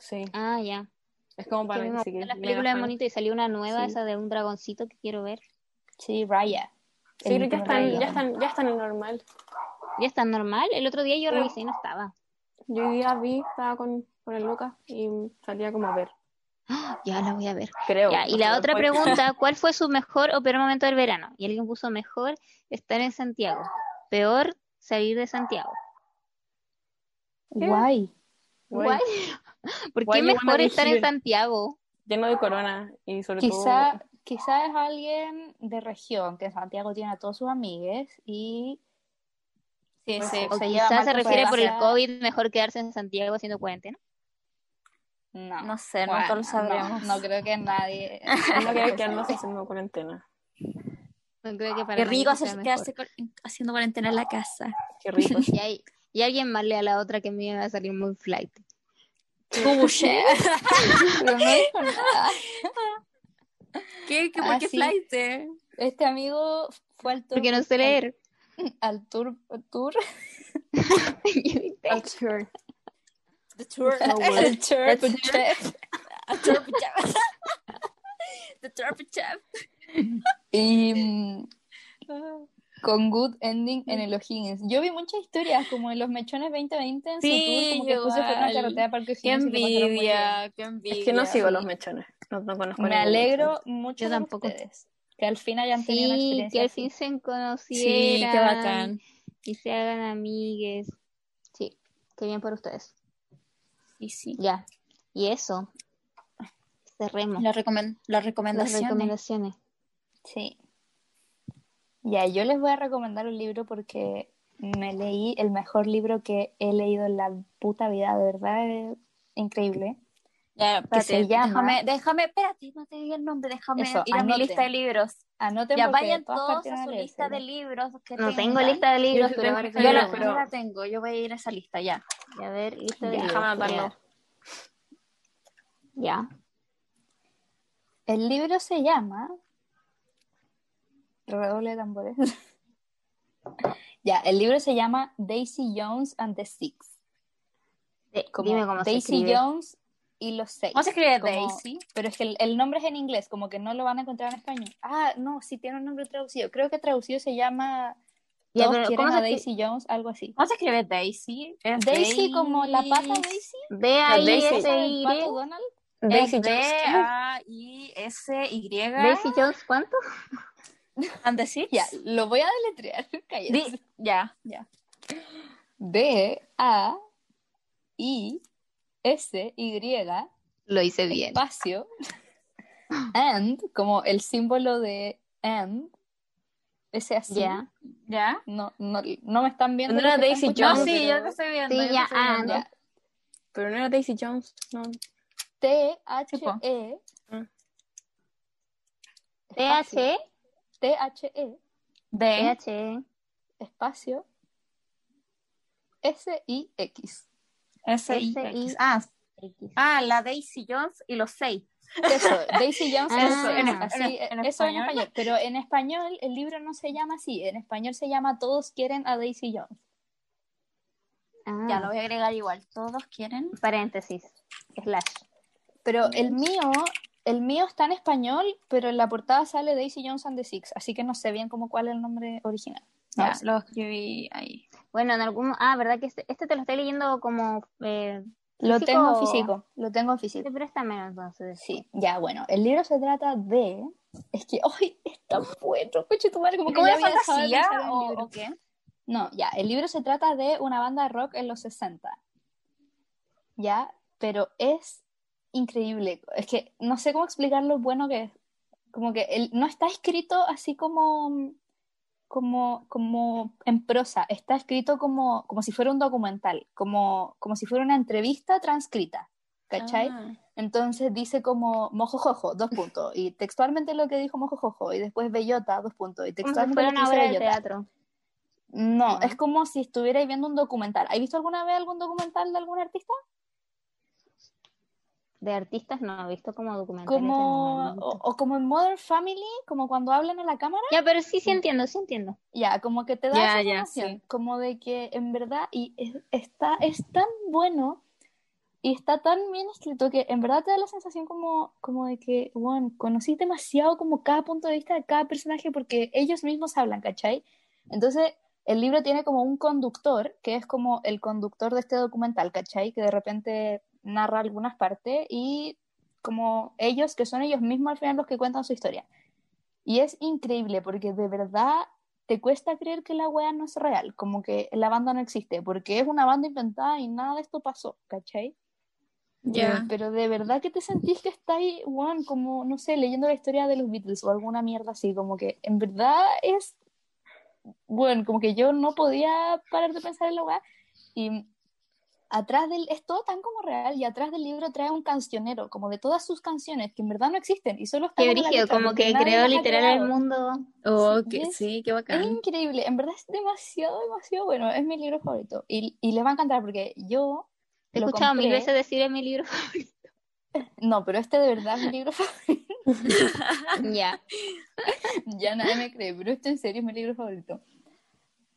Sí. Ah, ya. Es como para mí sí las películas de monito y salió una nueva, Sí. esa de un dragoncito que quiero ver. Sí, Raya. Sí, pero ya están, Raya. ya están, ya están en normal. Ya está normal. El otro día yo Sí. revisé y no estaba. Yo hoy día vi, estaba con, con el Lucas y salía como a ver. <gasps> Ya la voy a ver. Creo. Ya, y la otra pregunta, <laughs> ¿cuál fue su mejor o peor momento del verano? Y alguien puso mejor estar en Santiago. Peor salir de Santiago. Guay. Guay. Guay. <laughs> ¿Por qué mejor estar en. Santiago? Lleno de corona y sobre Quizá, todo. quizá es alguien de región, que en Santiago tiene a todos sus amigues y Sí, Pues sí. ¿O se quizás se refiere por el. COVID mejor quedarse en Santiago haciendo cuarentena? No, No sé, Bueno, nunca lo sabremos. No, no creo que nadie. <laughs> No quiere <laughs> quedarnos haciendo cuarentena. No creo que para Qué rico hacer- quedarse haciendo cuarentena en la casa. Qué rico. <laughs> Y, hay- y alguien más le a la otra que me iba a salir muy flight. <laughs> ¿Qué? ¿Qué? Ah, ¿Por qué flight? Este amigo fue al tour. Porque no sé leer. Al, al tour. tour <laughs> Al tour. The tour. No tour. Chef. <laughs> The turbo chef. Y mm, con good ending en el O'Higgins. Yo vi muchas historias como en los mechones 2020 en Sí, su tour, como que después se fueron a igual. carretera para el Qué envidia, qué envidia. Es que no sigo sí. los mechones. No, no conozco Me alegro mucho Yo tampoco. ustedes. Que al fin hayan tenido una Sí, experiencia que al así. fin se Sí, conocieran. qué bacán. Y se hagan amigues. Sí, qué bien por ustedes. Sí, sí. Ya. Y eso. Cerremos La recomen- las las recomendaciones. recomendaciones. Sí. Ya, yo les voy a recomendar un libro porque me leí el mejor libro que he leído en la puta vida, de verdad, es increíble. Ya, espérate, se llama- déjame, déjame, espérate, no te diga el nombre, déjame Eso, ir a mi anoten. lista de libros. Anoten Ya vayan todos a su lista de libros que No tengo lista de libros, sí pero Yo lo la, pero- yo la tengo, yo voy a ir a esa lista ya. A ver, lista de Ya. libros. Déjame. Ya. El libro se llama. Redoble de tambores. <laughs> ya, el libro se llama Daisy Jones and the Six. De- Como dime cómo se Daisy escribe. Jones y los seis. ¿Cómo se escribe Como- Daisy? Pero es que el, el nombre es en inglés, como que no lo van a encontrar en español. Ah, no, sí tiene un nombre traducido. Creo que traducido se llama Ya, Todos quieren ¿cómo a se Daisy Jones, algo así. ¿Cómo se escribe Daisy? ¿Es Daisy como la pata Daisy? Daisy. D A I Daisy. S ¿El Y. Donald? Daisy Es Jones. D-A-I-S-Y. Daisy Jones, ¿cuánto? <laughs> And the Six? Ya, lo voy a deletrear. <laughs> Cállate. Ya, ya. D A I S Y Lo hice bien. espacio and como el símbolo de and ese así. Ya. ¿Ya? No, no, no me están viendo. No era Daisy No, Jones, escuchando, sí, pero yo te estoy viendo. Sí, ya, ya. Pero no era Daisy Jones. No. T H. E T H T H E T D, H E. espacio S I X. S, I, S-I- X. Ah, ah, la Daisy Jones y los seis. Eso, Daisy Jones Ah, eso, en- así, en- en eso en español. español, pero en español el libro no se llama así, en español se llama Todos quieren a Daisy Jones. Ah, Ya lo voy a agregar igual. Todos quieren. Paréntesis. Slash. Pero el mío, el mío está en español, pero en la portada sale Daisy Jones and the Six, así que no sé bien cómo cuál es el nombre original. No Ya, lo escribí ahí. Bueno, en algún. Ah, ¿verdad que este, este te lo estoy leyendo como. Eh, Lo tengo físico, lo tengo físico. préstamelo entonces. Sí, ya, bueno, el libro se trata de... Es que, ¡ay! Es tan bueno, coche tu madre, como que ¿Cómo ya fantasía o, o qué? No, ya, el libro se trata de una banda de rock en los 60. Ya, pero es increíble. Es que no sé cómo explicar lo bueno que es. Como que el, no está escrito así como, como, como en prosa, está escrito como, como si fuera un documental, como, como si fuera una entrevista transcrita. ¿Cachai? Ah. Entonces dice como mojojojo, dos puntos, y textualmente lo que dijo mojojojo, y después bellota, dos puntos, y Como si textualmente fuera una obra de teatro. No, ¿no? es como si estuvierais viendo un documental. ¿Has visto alguna vez algún documental de algún artista? De artistas no, he visto como documentales. Como, no, o, o como en Modern Family, como cuando hablan a la cámara. Ya, pero sí, sí entiendo, sí entiendo. Ya, como que te da Ya, esa ya, sensación, sí. como de que en verdad y es, está, es tan bueno y está tan bien escrito que en verdad te da la sensación como, como de que, bueno, conocí demasiado como cada punto de vista de cada personaje porque ellos mismos hablan, ¿cachai? Entonces, el libro tiene como un conductor, que es como el conductor de este documental, ¿cachai? Que de repente narra algunas partes y como ellos, que son ellos mismos al final los que cuentan su historia. Y es increíble porque de verdad te cuesta creer que la wea no es real, como que la banda no existe, porque es una banda inventada y nada de esto pasó, ¿cachai? Ya. Eh, pero de verdad que te sentís que estáis, weón, como, no sé, leyendo la historia de los Beatles o alguna mierda así, como que en verdad es, bueno, como que yo no podía parar de pensar en la weá. Y atrás del, es todo tan como real, y atrás del libro trae un cancionero, como de todas sus canciones, que en verdad no existen, y solo está Qué brígido, como que creó literal el mundo. Oh, Sí, que, es- sí, qué Es bacán. increíble, en verdad es demasiado, demasiado bueno, es mi libro favorito. Y, y les va a encantar porque yo He lo escuchado mil compré- veces decir en mi libro. <laughs> No, pero este de verdad es mi libro favorito. <laughs> ya. <laughs> Ya nadie me cree, pero este en serio es mi libro favorito.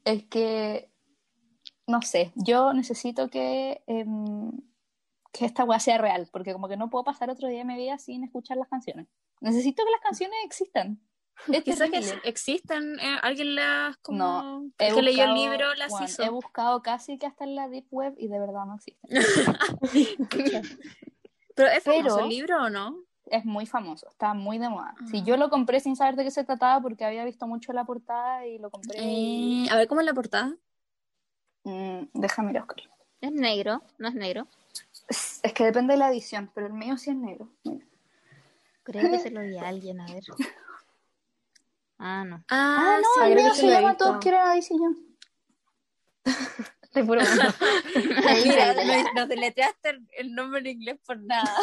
Es que, no sé, yo necesito que, em, que esta weá sea real, porque como que no puedo pasar otro día de mi vida sin escuchar las canciones. Necesito que las canciones existan. <laughs> Es Quizás que terrible. existen, eh, alguien las como No, que leyó el buscado- libro las hizo. He buscado casi que hasta en la Deep Web y de verdad no existen. <laughs> Pero es famoso Pero- el libro o no? es muy famoso, está muy de moda. Si Ah. yo lo compré sin saber de qué se trataba porque había visto mucho la portada y lo compré. Eh, a ver cómo es la portada. Mm, déjame a. Es negro, no es negro. Es, es que depende de la edición, pero el mío sí es negro. Mira. Creo que se lo di a <laughs> alguien, a ver. Ah, no. Ah, Ah, <laughs> no, sí, el mío se llama visto. Top Quiero DC Jones. Te juro. Mira, no, no deletreaste el, el nombre en inglés por nada.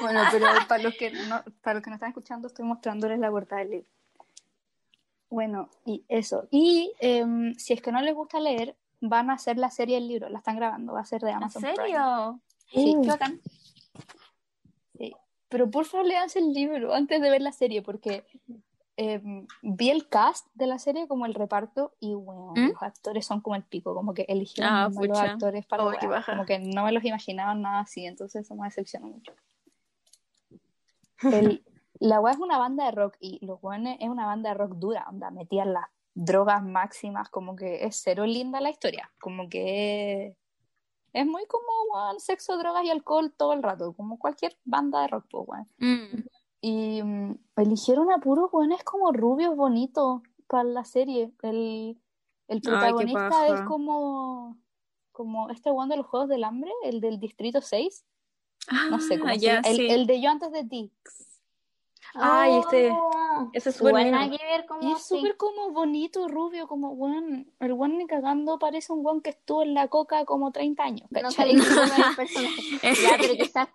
Bueno, pero para los que no, para los que no están escuchando, estoy mostrándoles la portada del libro. Bueno, y eso. Y em, si es que no les gusta leer, van a hacer la serie del libro, la están grabando, va a ser de ¿En Amazon Prime. serio? Sí. Qué bacán. Sí. Pero por favor leanse el libro antes de ver la serie, porque em, vi el cast de la serie como el reparto y bueno, ¿Mm? los actores son como el pico, como que eligieron Ah, pucha. actores para Oh, la como que no me los imaginaba nada así, entonces eso me decepcionó mucho. <laughs> El- la weá es una banda de rock y los weones es una banda de rock dura, onda, metían las drogas máximas, como que es cero linda la historia, como que es muy como weón, sexo, drogas y alcohol todo el rato, como cualquier banda de rock, pues. Mm. Y mm, eligieron a puros weones como rubios bonitos para la serie. El, el protagonista es como, como este weón de los Juegos del Hambre, el del Distrito 6. No sé cómo Ah, se. El, el de Yo antes de ti. Ay, este. Oh, Ese es súper Y es súper como bonito, rubio, como weón. El weón ni cagando parece un weón que estuvo en la coca como 30 años, No <laughs> pero quizás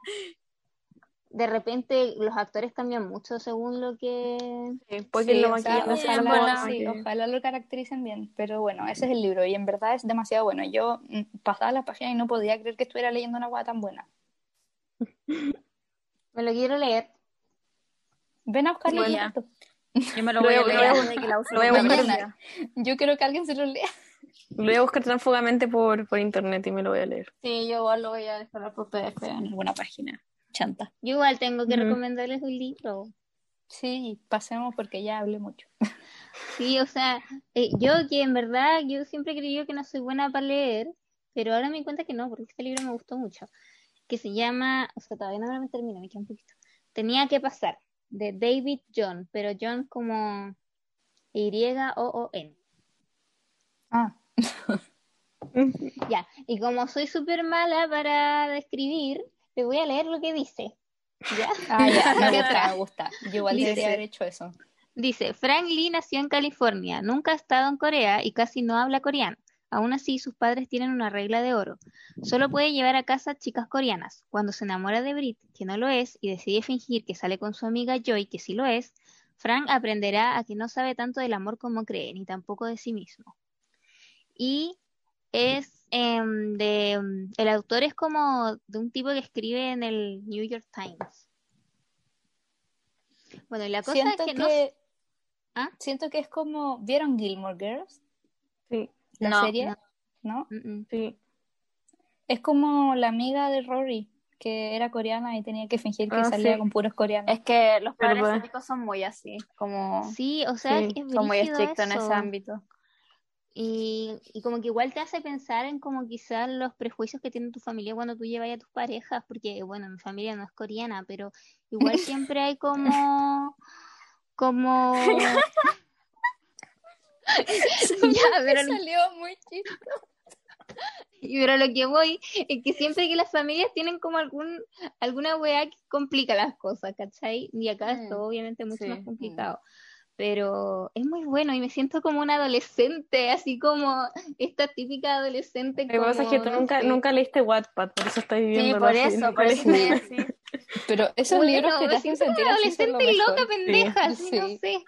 de repente los actores cambian mucho según lo que... Sí, puede que Sí, lo o sea, maquillen de ojalá- sí, lo caractericen bien, pero bueno, ese es el libro y en verdad es demasiado bueno. Yo mm, pasaba la página y no podía creer que estuviera leyendo una hueá tan buena. <laughs> Me lo quiero leer. Ven a buscarlo. Rato. Yo me lo voy a voy a- leer lo voy a- antes de que la use lo voy a buscar Mañana. Yo quiero que alguien se lo lea. Lo voy a buscar transfugamente por, por internet y me lo voy a leer. Sí, yo igual lo voy a descargar por PDF en alguna página. Chanta. Yo igual tengo que recomendarles un libro. Sí, pasemos porque ya hablé mucho. Sí, o sea, eh, yo que en verdad yo siempre he creído que no soy buena para leer, pero ahora me di cuenta que no, porque este libro me gustó mucho, que se llama, o sea, todavía no me lo termino, me queda un poquito. Tenía que pasar, de David John, pero John como Y-O-O-N. Ah, <laughs> Ya, y como soy súper mala para describir, te voy a leer lo que dice. ¿Ya? ah ya, me ¿Qué gusta, me gusta. Yo igual Dice- debería haber hecho eso. Dice, Frank Lee nació en California, nunca ha estado en Corea y casi no habla coreano. Aún así, sus padres tienen una regla de oro. Solo puede llevar a casa chicas coreanas. Cuando se enamora de Brit, que no lo es, y decide fingir que sale con su amiga Joy, que sí lo es, Frank aprenderá a que no sabe tanto del amor como cree, ni tampoco de sí mismo. Y es em, de... em, el autor es como de un tipo que escribe en el New York Times. Bueno, y la cosa Siento es que, que no... ¿Ah? siento que es como, ¿vieron Gilmore Girls? Sí, La No, serie, no. ¿no? Mm, mm. sí. Es como la amiga de Rory, que era coreana y tenía que fingir que Ah, salía sí. con puros coreanos. Es que los padres pues- asiáticos son muy así, como Sí, o sea, Sí, es son muy estrictos en ese ámbito. Y, y como que igual te hace pensar en como quizás los prejuicios que tiene tu familia cuando tú llevas a tus parejas, porque bueno, mi familia no es coreana, pero igual <laughs> siempre hay como, como, <laughs> <laughs> ya, pero, Salió muy chistoso. y pero lo que voy es que siempre que las familias tienen como algún, alguna weá que complica las cosas, ¿cachai? Y acá es Mm, todo obviamente mucho sí, más mm. complicado. Pero es muy bueno y me siento como una adolescente, así como esta típica adolescente Lo que pasa es que tú no nunca, sé. nunca leíste Wattpad, por eso estás Sí, viviendo por eso, por eso te iba a decir. Pero esos Bueno, libros que te me hacen sentir una así lo adolescente loca, mejor. pendeja, así, no Sí. sé,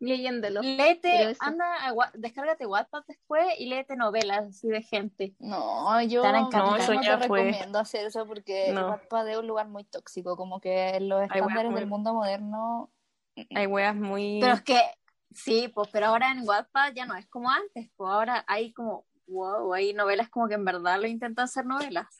leyéndolo. Léete, anda, a Wa- descárgate WhatsApp después y léete novelas así de gente. No, yo Te no, eso no ya te fue. recomiendo hacer eso porque No. Wattpad es un lugar muy tóxico, como que los estándares muy- del mundo moderno Hay weas muy... Pero es que, sí, pues, pero ahora en WhatsApp ya no es como antes, pues ahora hay como, wow, hay novelas como que en verdad lo intentan hacer novelas.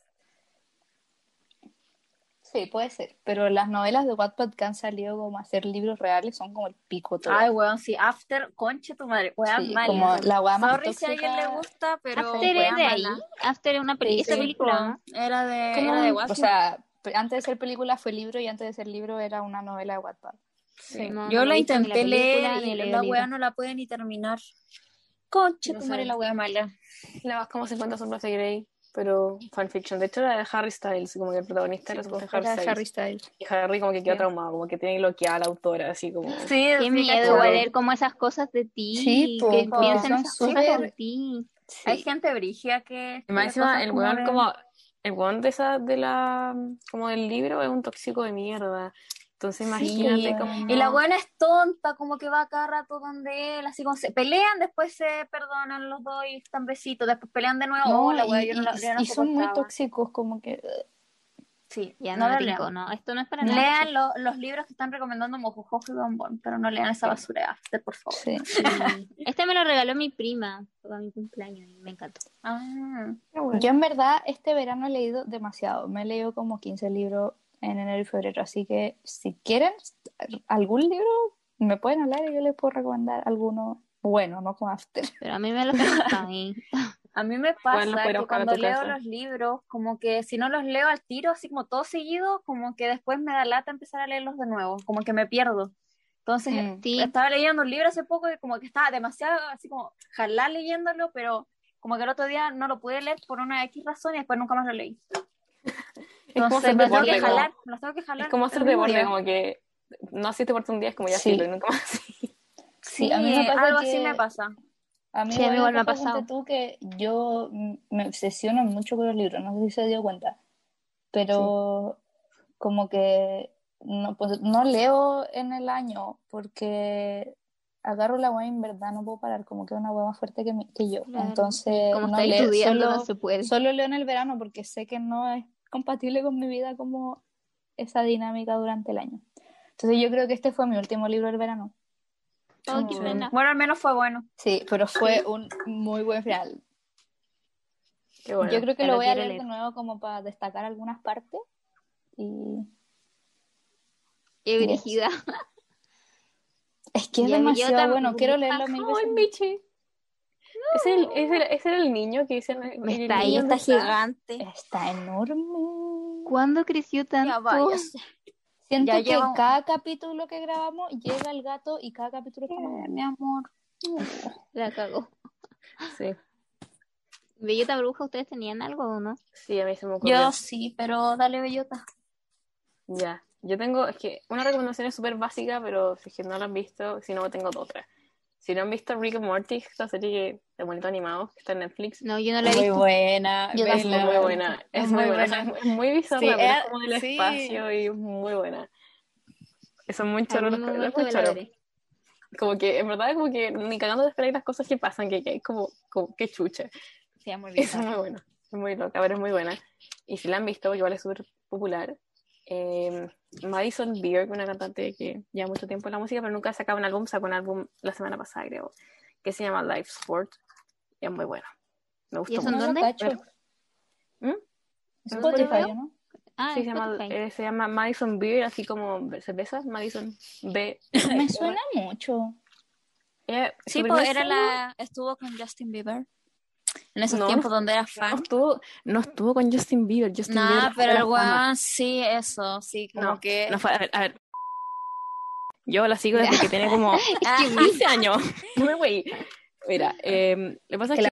Sí, puede ser. Pero las novelas de Wattpad que han salido como a ser libros reales son como el pico todo. Ay, weón, sí, After, conche tu madre, weón, Sí, mal. como la weá más Sorry si a alguien le tóxica. gusta, pero After es de ahí. After es una peli Sí, película. Era de, ¿Cómo? era de O Wattpad. sea, pe- antes de ser película fue libro y antes de ser libro era una novela de Wattpad. Sí. No, Yo no la intenté película, leer y la weá no la pude ni terminar. Conche No tu madre, la weá mala. La más como 50 sombras de Grey, pero fanfiction. De hecho, era de Harry Styles, como que el protagonista era Sí, de pues, Harry era Styles. Harry Styles. Y Harry como que quedó Sí. traumado, como que tiene bloqueada a la autora, así como... Sí, Qué sí, miedo leer como esas cosas de ti, Sí, po, que son esas cosas súper- por ti. Hay gente brigia que... Y más que encima, cosas el como weón de- como... El weón de esa, de la... Como del libro es un tóxico de mierda. Entonces imagínate Sí, como... Y la buena es tonta, como que va cada rato donde él, así como se pelean, después se perdonan los dos y están besitos, después pelean de nuevo. No, oh, la wea, y, yo no la- y- yo no y son muy tóxicos, como que... Sí, Ya no no, Tico, lean. no, esto no es para nada. Lean lo- los libros que están recomendando Mojojojo y Bombón, pero no lean esa basura de After, por favor. Sí. Sí. <laughs> Este me lo regaló mi prima para mi cumpleaños y me encantó. Ah, Yo en verdad este verano he leído demasiado. Me he leído como 15 libros en enero y febrero. Así que si quieren algún libro, me pueden hablar y yo les puedo recomendar alguno bueno, no con After. Pero a mí me lo gusta a mí. A mí me pasa que cuando leo casa. los libros, como que si no los leo al tiro, así como todo seguido, como que después me da lata empezar a leerlos de nuevo, como que me pierdo. Entonces, Mm. Sí. estaba leyendo un libro hace poco y como que estaba demasiado así como jalá leyéndolo, pero como que el otro día no lo pude leer por una X razón y después nunca más lo leí. <laughs> Es como hacer tengo deporte, que como- jalar, tengo que jalar. Es como hacer deporte, como que no hiciste deporte un día, es como ya Sí. sí, y nunca más. <laughs> Sí, a mí me pasa algo que- así me pasa. A mí Sí, a mí igual me ha pasado. tú que yo me obsesiono mucho con los libros, no sé si se dio cuenta, pero como que no, pues, no leo en el año porque agarro la web en verdad no puedo parar, como que es una web más fuerte que, mi- que yo. Claro. Entonces, Como no leo, solo, no se puede. solo leo en el verano porque sé que no es compatible con mi vida como esa dinámica durante el año. Entonces yo creo que este fue mi último libro del verano. Oh, qué Sí. pena. Bueno, al menos fue bueno. Sí, pero fue un muy buen final. Qué bueno. Yo creo que lo voy a leer leer. de nuevo como para destacar algunas partes. Y Qué Yes. brígida. es que es Y demasiado bueno, quiero leerlo mil Ay, veces. Michi. Ese, el- ese, era- ese era el niño que dicen. el Está ahí, niño está gigante. Está enorme. ¿Cuándo creció tanto? Ya. Siento Ya que lleva cada capítulo que grabamos llega el gato y cada capítulo está grande. Mi amor. La cagó. Sí, Bellota Bruja, ¿ustedes tenían algo o no? sí, a mí se me ocurrió. Yo sí, pero dale bellota. Ya, yo tengo, es que una recomendación es súper básica, pero si es que no la han visto, si no, tengo otra. Si no han visto Rick and Morty, esta serie de bonito animados que está en Netflix, No, yo no la he Muy visto. buena. Yo es muy buena, es, muy buena, o sea, es muy bizarra, Sí, pero es- es como del sí. espacio y es muy buena. Son muy choros los momento muy veré. Como que, en verdad, como que ni cagando de esperar las cosas que pasan, que, que es como, como que chucha. Sí, es muy Es muy buena, es muy loca, pero es muy buena. Y si la han visto, igual es súper popular, eh, Madison Beer, una cantante que lleva mucho tiempo en la música, pero nunca ha sacado un álbum, sacó un álbum la semana pasada, creo, que se llama Life Sport, y es muy bueno. Me gustó ¿Y eso mucho. dónde? ¿Mm? Spotify, ¿o ¿no? Ah, Sí, se llama, eh, se llama Madison Beer, así como cerveza, Madison B. <laughs> Me suena mucho. ella- Sí, pues era la. Estuvo con Justin Bieber. En esos No, tiempos donde era No fan. estuvo, no estuvo con Justin Bieber. Justin Nah, Bieber pero la el weón, sí, eso, sí, como No, que. no fue, a ver, a ver. Yo la sigo desde que tiene <laughs> como <laughs> Ah, 15 <laughs> años. No me güey. Mira, eh, lo que pasa es Que que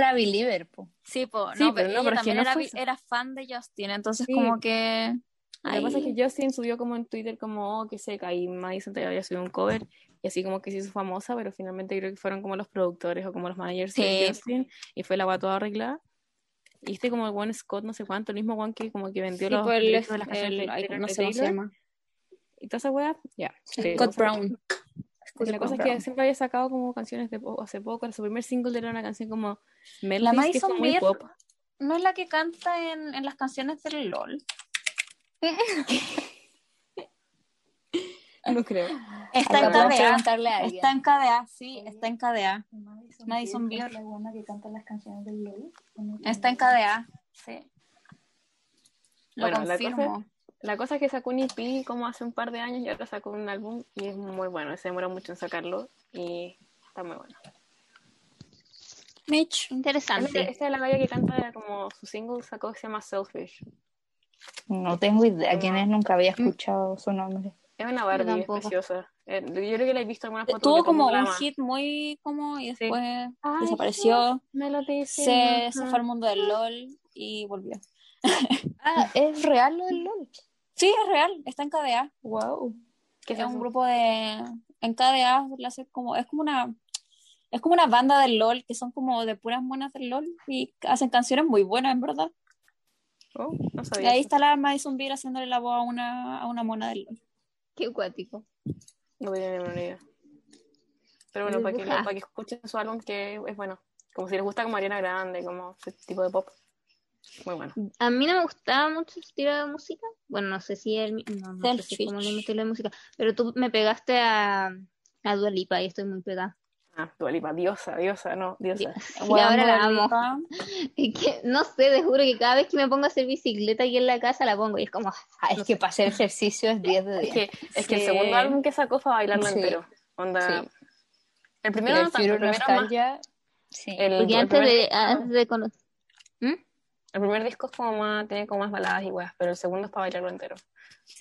Era Believer, po. Sí, po, Sí, no, pero pero no, pero también no era, era fan de Justin, entonces Sí. como que... Lo que pasa es que Justin subió como en Twitter como, oh, que seca, y Madison te había subido un cover, y así como que se hizo famosa, pero finalmente creo que fueron como los productores o como los managers de Sí. Justin, y fue la agua toda arreglada. Y este como el Juan Scott, no sé cuánto, el mismo Juan que como que vendió Sí, los pues, el- derechos de las canciones el- de Taylor no de sé cómo se llama. y toda esa wea, ya. Sí, Scott Brown. la cosa es que siempre había sacado como canciones de hace poco, su primer single era una canción como Melodies, que Madison muy Beer- pop. ¿No es la que canta en, en las canciones del LOL? No creo. Está en Acabamos KDA. Está en KDA, sí, está en KDA. Madison Beer. Beer. La buena que canta las canciones del LOL. Está en KDA, sí. Lo Bueno, la confirmo. La cosa es que sacó un EP como hace un par de años y ahora sacó un álbum y es muy bueno. Se demora mucho en sacarlo y está muy bueno. Mitch. Interesante. esta es la galla que canta como su single sacó que se llama Selfish. No tengo idea quién es, nunca había escuchado su nombre. Es una Barbie, es preciosa. Eh, yo creo que la he visto en algunas fotos. Tuvo como un hit muy como y Sí. después Ay, desapareció. Melody, sí, Se, ajá. se fue al mundo del LOL y volvió. <laughs> Ah, ¿es real lo del LOL? Sí, es real, está en KDA. Wow. ¿Qué Es es un grupo de. En KDA hace como. Es como una. Es como una banda del LOL que son como de puras monas del LOL y hacen canciones muy buenas, en verdad. Oh, no Y ahí eso. está la Madison Beer haciéndole la voz a una, a una mona del LOL. Qué acuático. No tenía ni una idea. Pero bueno, para que, para que escuchen su álbum, que es bueno. Como si les gusta como Ariana Grande, como ese tipo de pop. Muy bueno. A mí no me gustaba mucho ese estilo de música. Bueno, no sé si él, no, no sé si es como el mismo estilo de música, pero tú me pegaste a, a Dua Lipa y estoy muy pegada. Ah, Dua Lipa, diosa, diosa, no, diosa. Y ahora la amo. <laughs> Es que, no sé, te juro que cada vez que me pongo a hacer bicicleta aquí en la casa la pongo y es como, Ah, es que para hacer ejercicio es 10 de Es 10. que, es que el segundo álbum que sacó fue a bailarlo Sí. entero. Onda. Sí. El primero el no tanto, el primero más-. Sí. el, porque el antes primer de, disco- antes de conocer... ¿Mm? el primer disco es como más, tiene como más baladas y weas, pero el segundo es para bailarlo entero.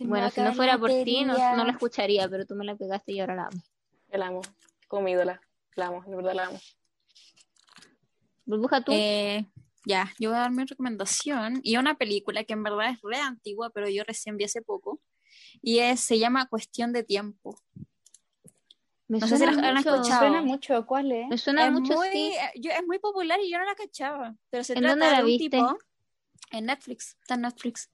Bueno, si no fuera por ti, no, no la escucharía, pero tú me la pegaste y ahora la amo. Yo la amo, como mi ídola. La amo, de verdad la amo. Burbuja tú. Eh, ya, yo voy a dar mi recomendación y una película que en verdad es re antigua, pero yo recién vi hace poco. Y es, se llama Cuestión de Tiempo. me no sé si suena la han mucho. escuchado. Suena mucho, ¿cuál es? Me suena es, mucho, muy, sí. eh, yo- es muy popular y yo no la cachaba. Pero se ¿En trata dónde la de un viste? tipo en Netflix. Está en Netflix.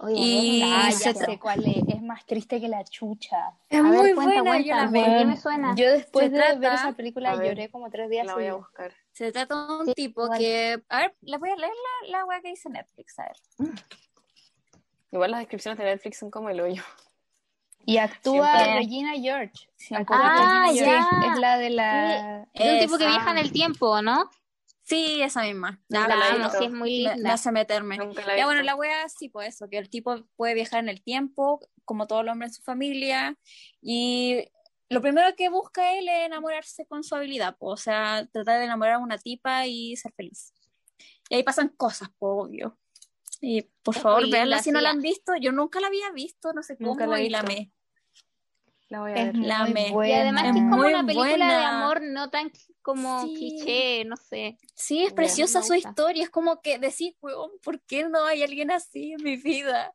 Oye, y Ah, ya sé cuál es. Es más triste que la chucha. Es A ver, muy cuenta, buena, yo la vi. ¿Por qué me suena? Yo después Se de trata- ver esa película ver, lloré como tres días La voy a seguidos. buscar. Se trata de un Sí, tipo igual. que. A ver, les voy a leer la, la wea que dice Netflix. A ver. Igual las descripciones de Netflix son como el hoyo. Y actúa Siempre. Regina George. Siempre. ¿Actúa Ah, Regina ya. George? Es la de la... Es un tipo que viaja en el tiempo, ¿no? Sí, esa misma. Nunca la he Ah, no, sí, es muy me, linda. me hace meterme. Nunca la Ya bueno, la wea sí, pues eso, que el tipo puede viajar en el tiempo, como todo el hombre en su familia, y lo primero que busca él es enamorarse con su habilidad, pues, o sea, tratar de enamorar a una tipa y ser feliz. Y ahí pasan cosas, pues, obvio. Y por Es favor, veanla si no la han visto. Yo nunca la había visto, no sé Nunca cómo, la he y la amé. La voy a Es ver. muy La buena. Y además que Es es como muy una película de amor no tan como Sí. cliché, no sé. Sí, es preciosa su historia, es como que decir, weón, ¿por qué no hay alguien así en mi vida?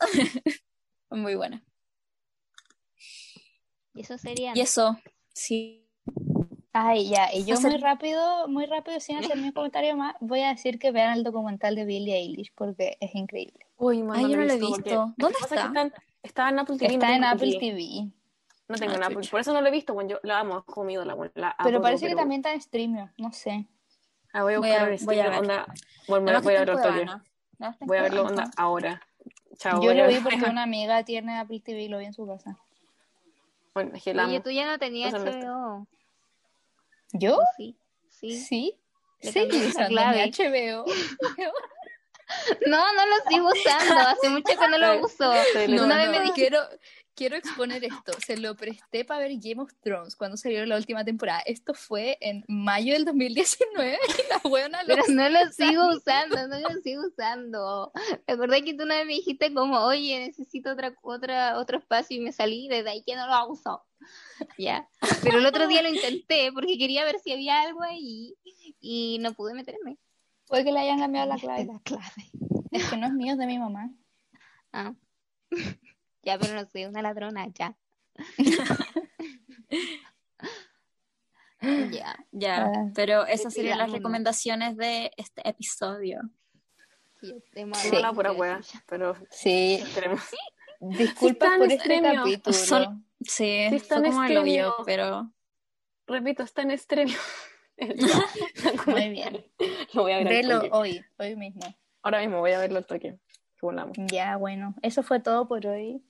<laughs> Muy buena. Y eso sería. Y eso, sí. Ay, ya. Y yo muy rápido, muy rápido, sin hacer mi comentario más, voy a decir que vean el documental de Billie Eilish porque es increíble. Uy, man, Ay, yo no lo he visto. ¿Dónde es está? Está en Apple TV. no Está en tengo Apple TV. TV. No tengo Ah, en Apple. chucha. Por eso no lo he visto, bueno, yo la amo, es como mi ídola, bueno, la Pero amo, parece que pero- también está en streaming, no sé. Ah, voy a Voy a- buscar el voy a ver. onda, bueno, Además voy que a verlo en. No, en Voy a verlo onda ahora. Chao, Yo lo vi porque <laughs> una amiga tiene Apple TV y lo vi en su casa. Bueno, es que la Oye, amo. tú ya no tenías. HBO. ¿Yo? ¿o Sí. Sí. Sí. Sí, clave. HBO. <laughs> <laughs> <laughs> No, no lo sigo usando. Hace mucho que no lo uso. Una vez me dijiste, quiero, quiero exponer esto. Se lo presté para ver Game of Thrones cuando salió la última temporada. Esto fue en mayo del 2019 <laughs> y la buena lo Pero no lo sigo usando, no lo sigo usando. Me acordé que tú una vez me dijiste como, oye, necesito otra, otra, otro espacio y me salí desde ahí que no lo uso. Ya. Pero el otro día lo intenté porque quería ver si había algo ahí y no pude meterme. Puede que le hayan cambiado la clave. La clave. Es que no es mío, es de mi mamá. Ah. <laughs> Ya, pero no soy una ladrona, ya. <laughs> Ya. Ya, Ah. pero esas serían las recomendaciones de este episodio. Sí, Sí. La pura wea, pero Sí, disculpas tan por este extremio. capítulo. Sol- Sí, Sí, está fue en como el hoyo, pero Repito, está en estreno. <laughs> Muy <laughs> bien. Lo voy a ver Velo hoy, hoy mismo. Ahora mismo voy a verlo al toque. Ya, bueno, eso fue todo por hoy.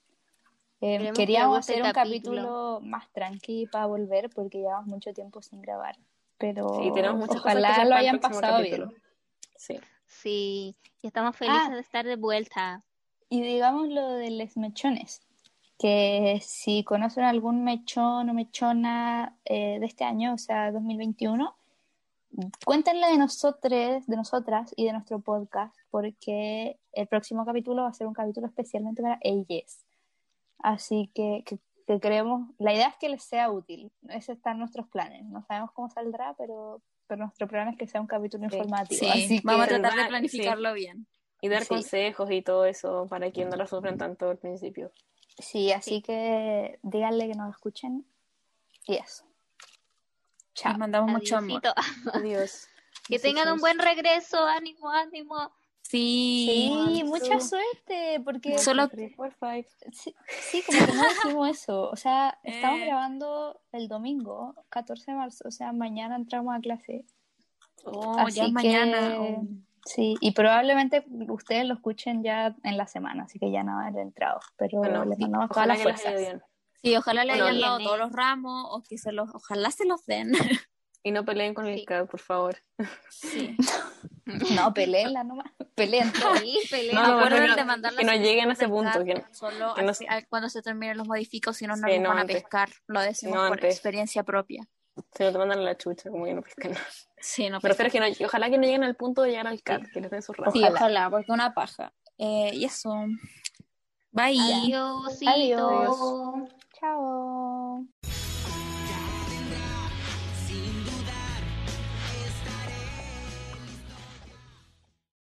Eh, queríamos hacer un capítulo. capítulo más tranqui para volver porque llevamos mucho tiempo sin grabar. Pero Sí, tenemos muchas cosas que ojalá hacer lo hayan pasado capítulo. bien. Sí. Sí, y estamos felices Ah. de estar de vuelta. Y digamos lo de los mechones, que si conocen algún mechón o mechona eh, de este año, o sea, 2021, cuéntenle de nosotros, de nosotras y de nuestro podcast, porque el próximo capítulo va a ser un capítulo especialmente para ellas. Así que, que, que creemos, la idea es que les sea útil, ese está en nuestros planes, no sabemos cómo saldrá, pero, pero nuestro plan es que sea un capítulo Sí. informativo. sí, Así vamos a que- tratar de planificarlo bien. Y dar Sí. consejos y todo eso para quien no lo sufren tanto al principio. Sí, así que díganle que nos escuchen. Y eso. Chao. Les mandamos mucho amor. <laughs> Adiós. Que tengan un buen regreso, ánimo, ánimo. Sí, Sí, mucha suerte, porque Solo- sí, sí, como que no decimos eso. O sea, estamos Eh. grabando el domingo, 14 de marzo, o sea, mañana entramos a clase. Oh, Así ya es que- mañana. oh. Sí, y probablemente ustedes lo escuchen ya en la semana, así que ya no haber entrado. Pero Bueno, les sí, mandamos todas las que les vaya fuerzas. Sí, ojalá le hayan dado todos los ramos o que se los, ojalá se los den. <laughs> Y no peleen con el Sí. CAD, por favor. Sí. <laughs> No, peleenla nomás. Peleen. Sí, pelea. No, no, no, de mandar que no lleguen a ese punto, que- solo que al no- fi- al- cuando se terminen los modificos, si no, no Sí, nos no van a pescar. Lo decimos No por antes. experiencia propia. Si no te mandan a la chucha, como que no pescan. Sí, no Pero pescan. espero que no, ojalá que no lleguen al punto de llegar al CAD, que les den sus ramas. Sí, Ojalá. ojalá, porque una paja. Eh, y eso. Bye. Adiósito. Adiós. Chao.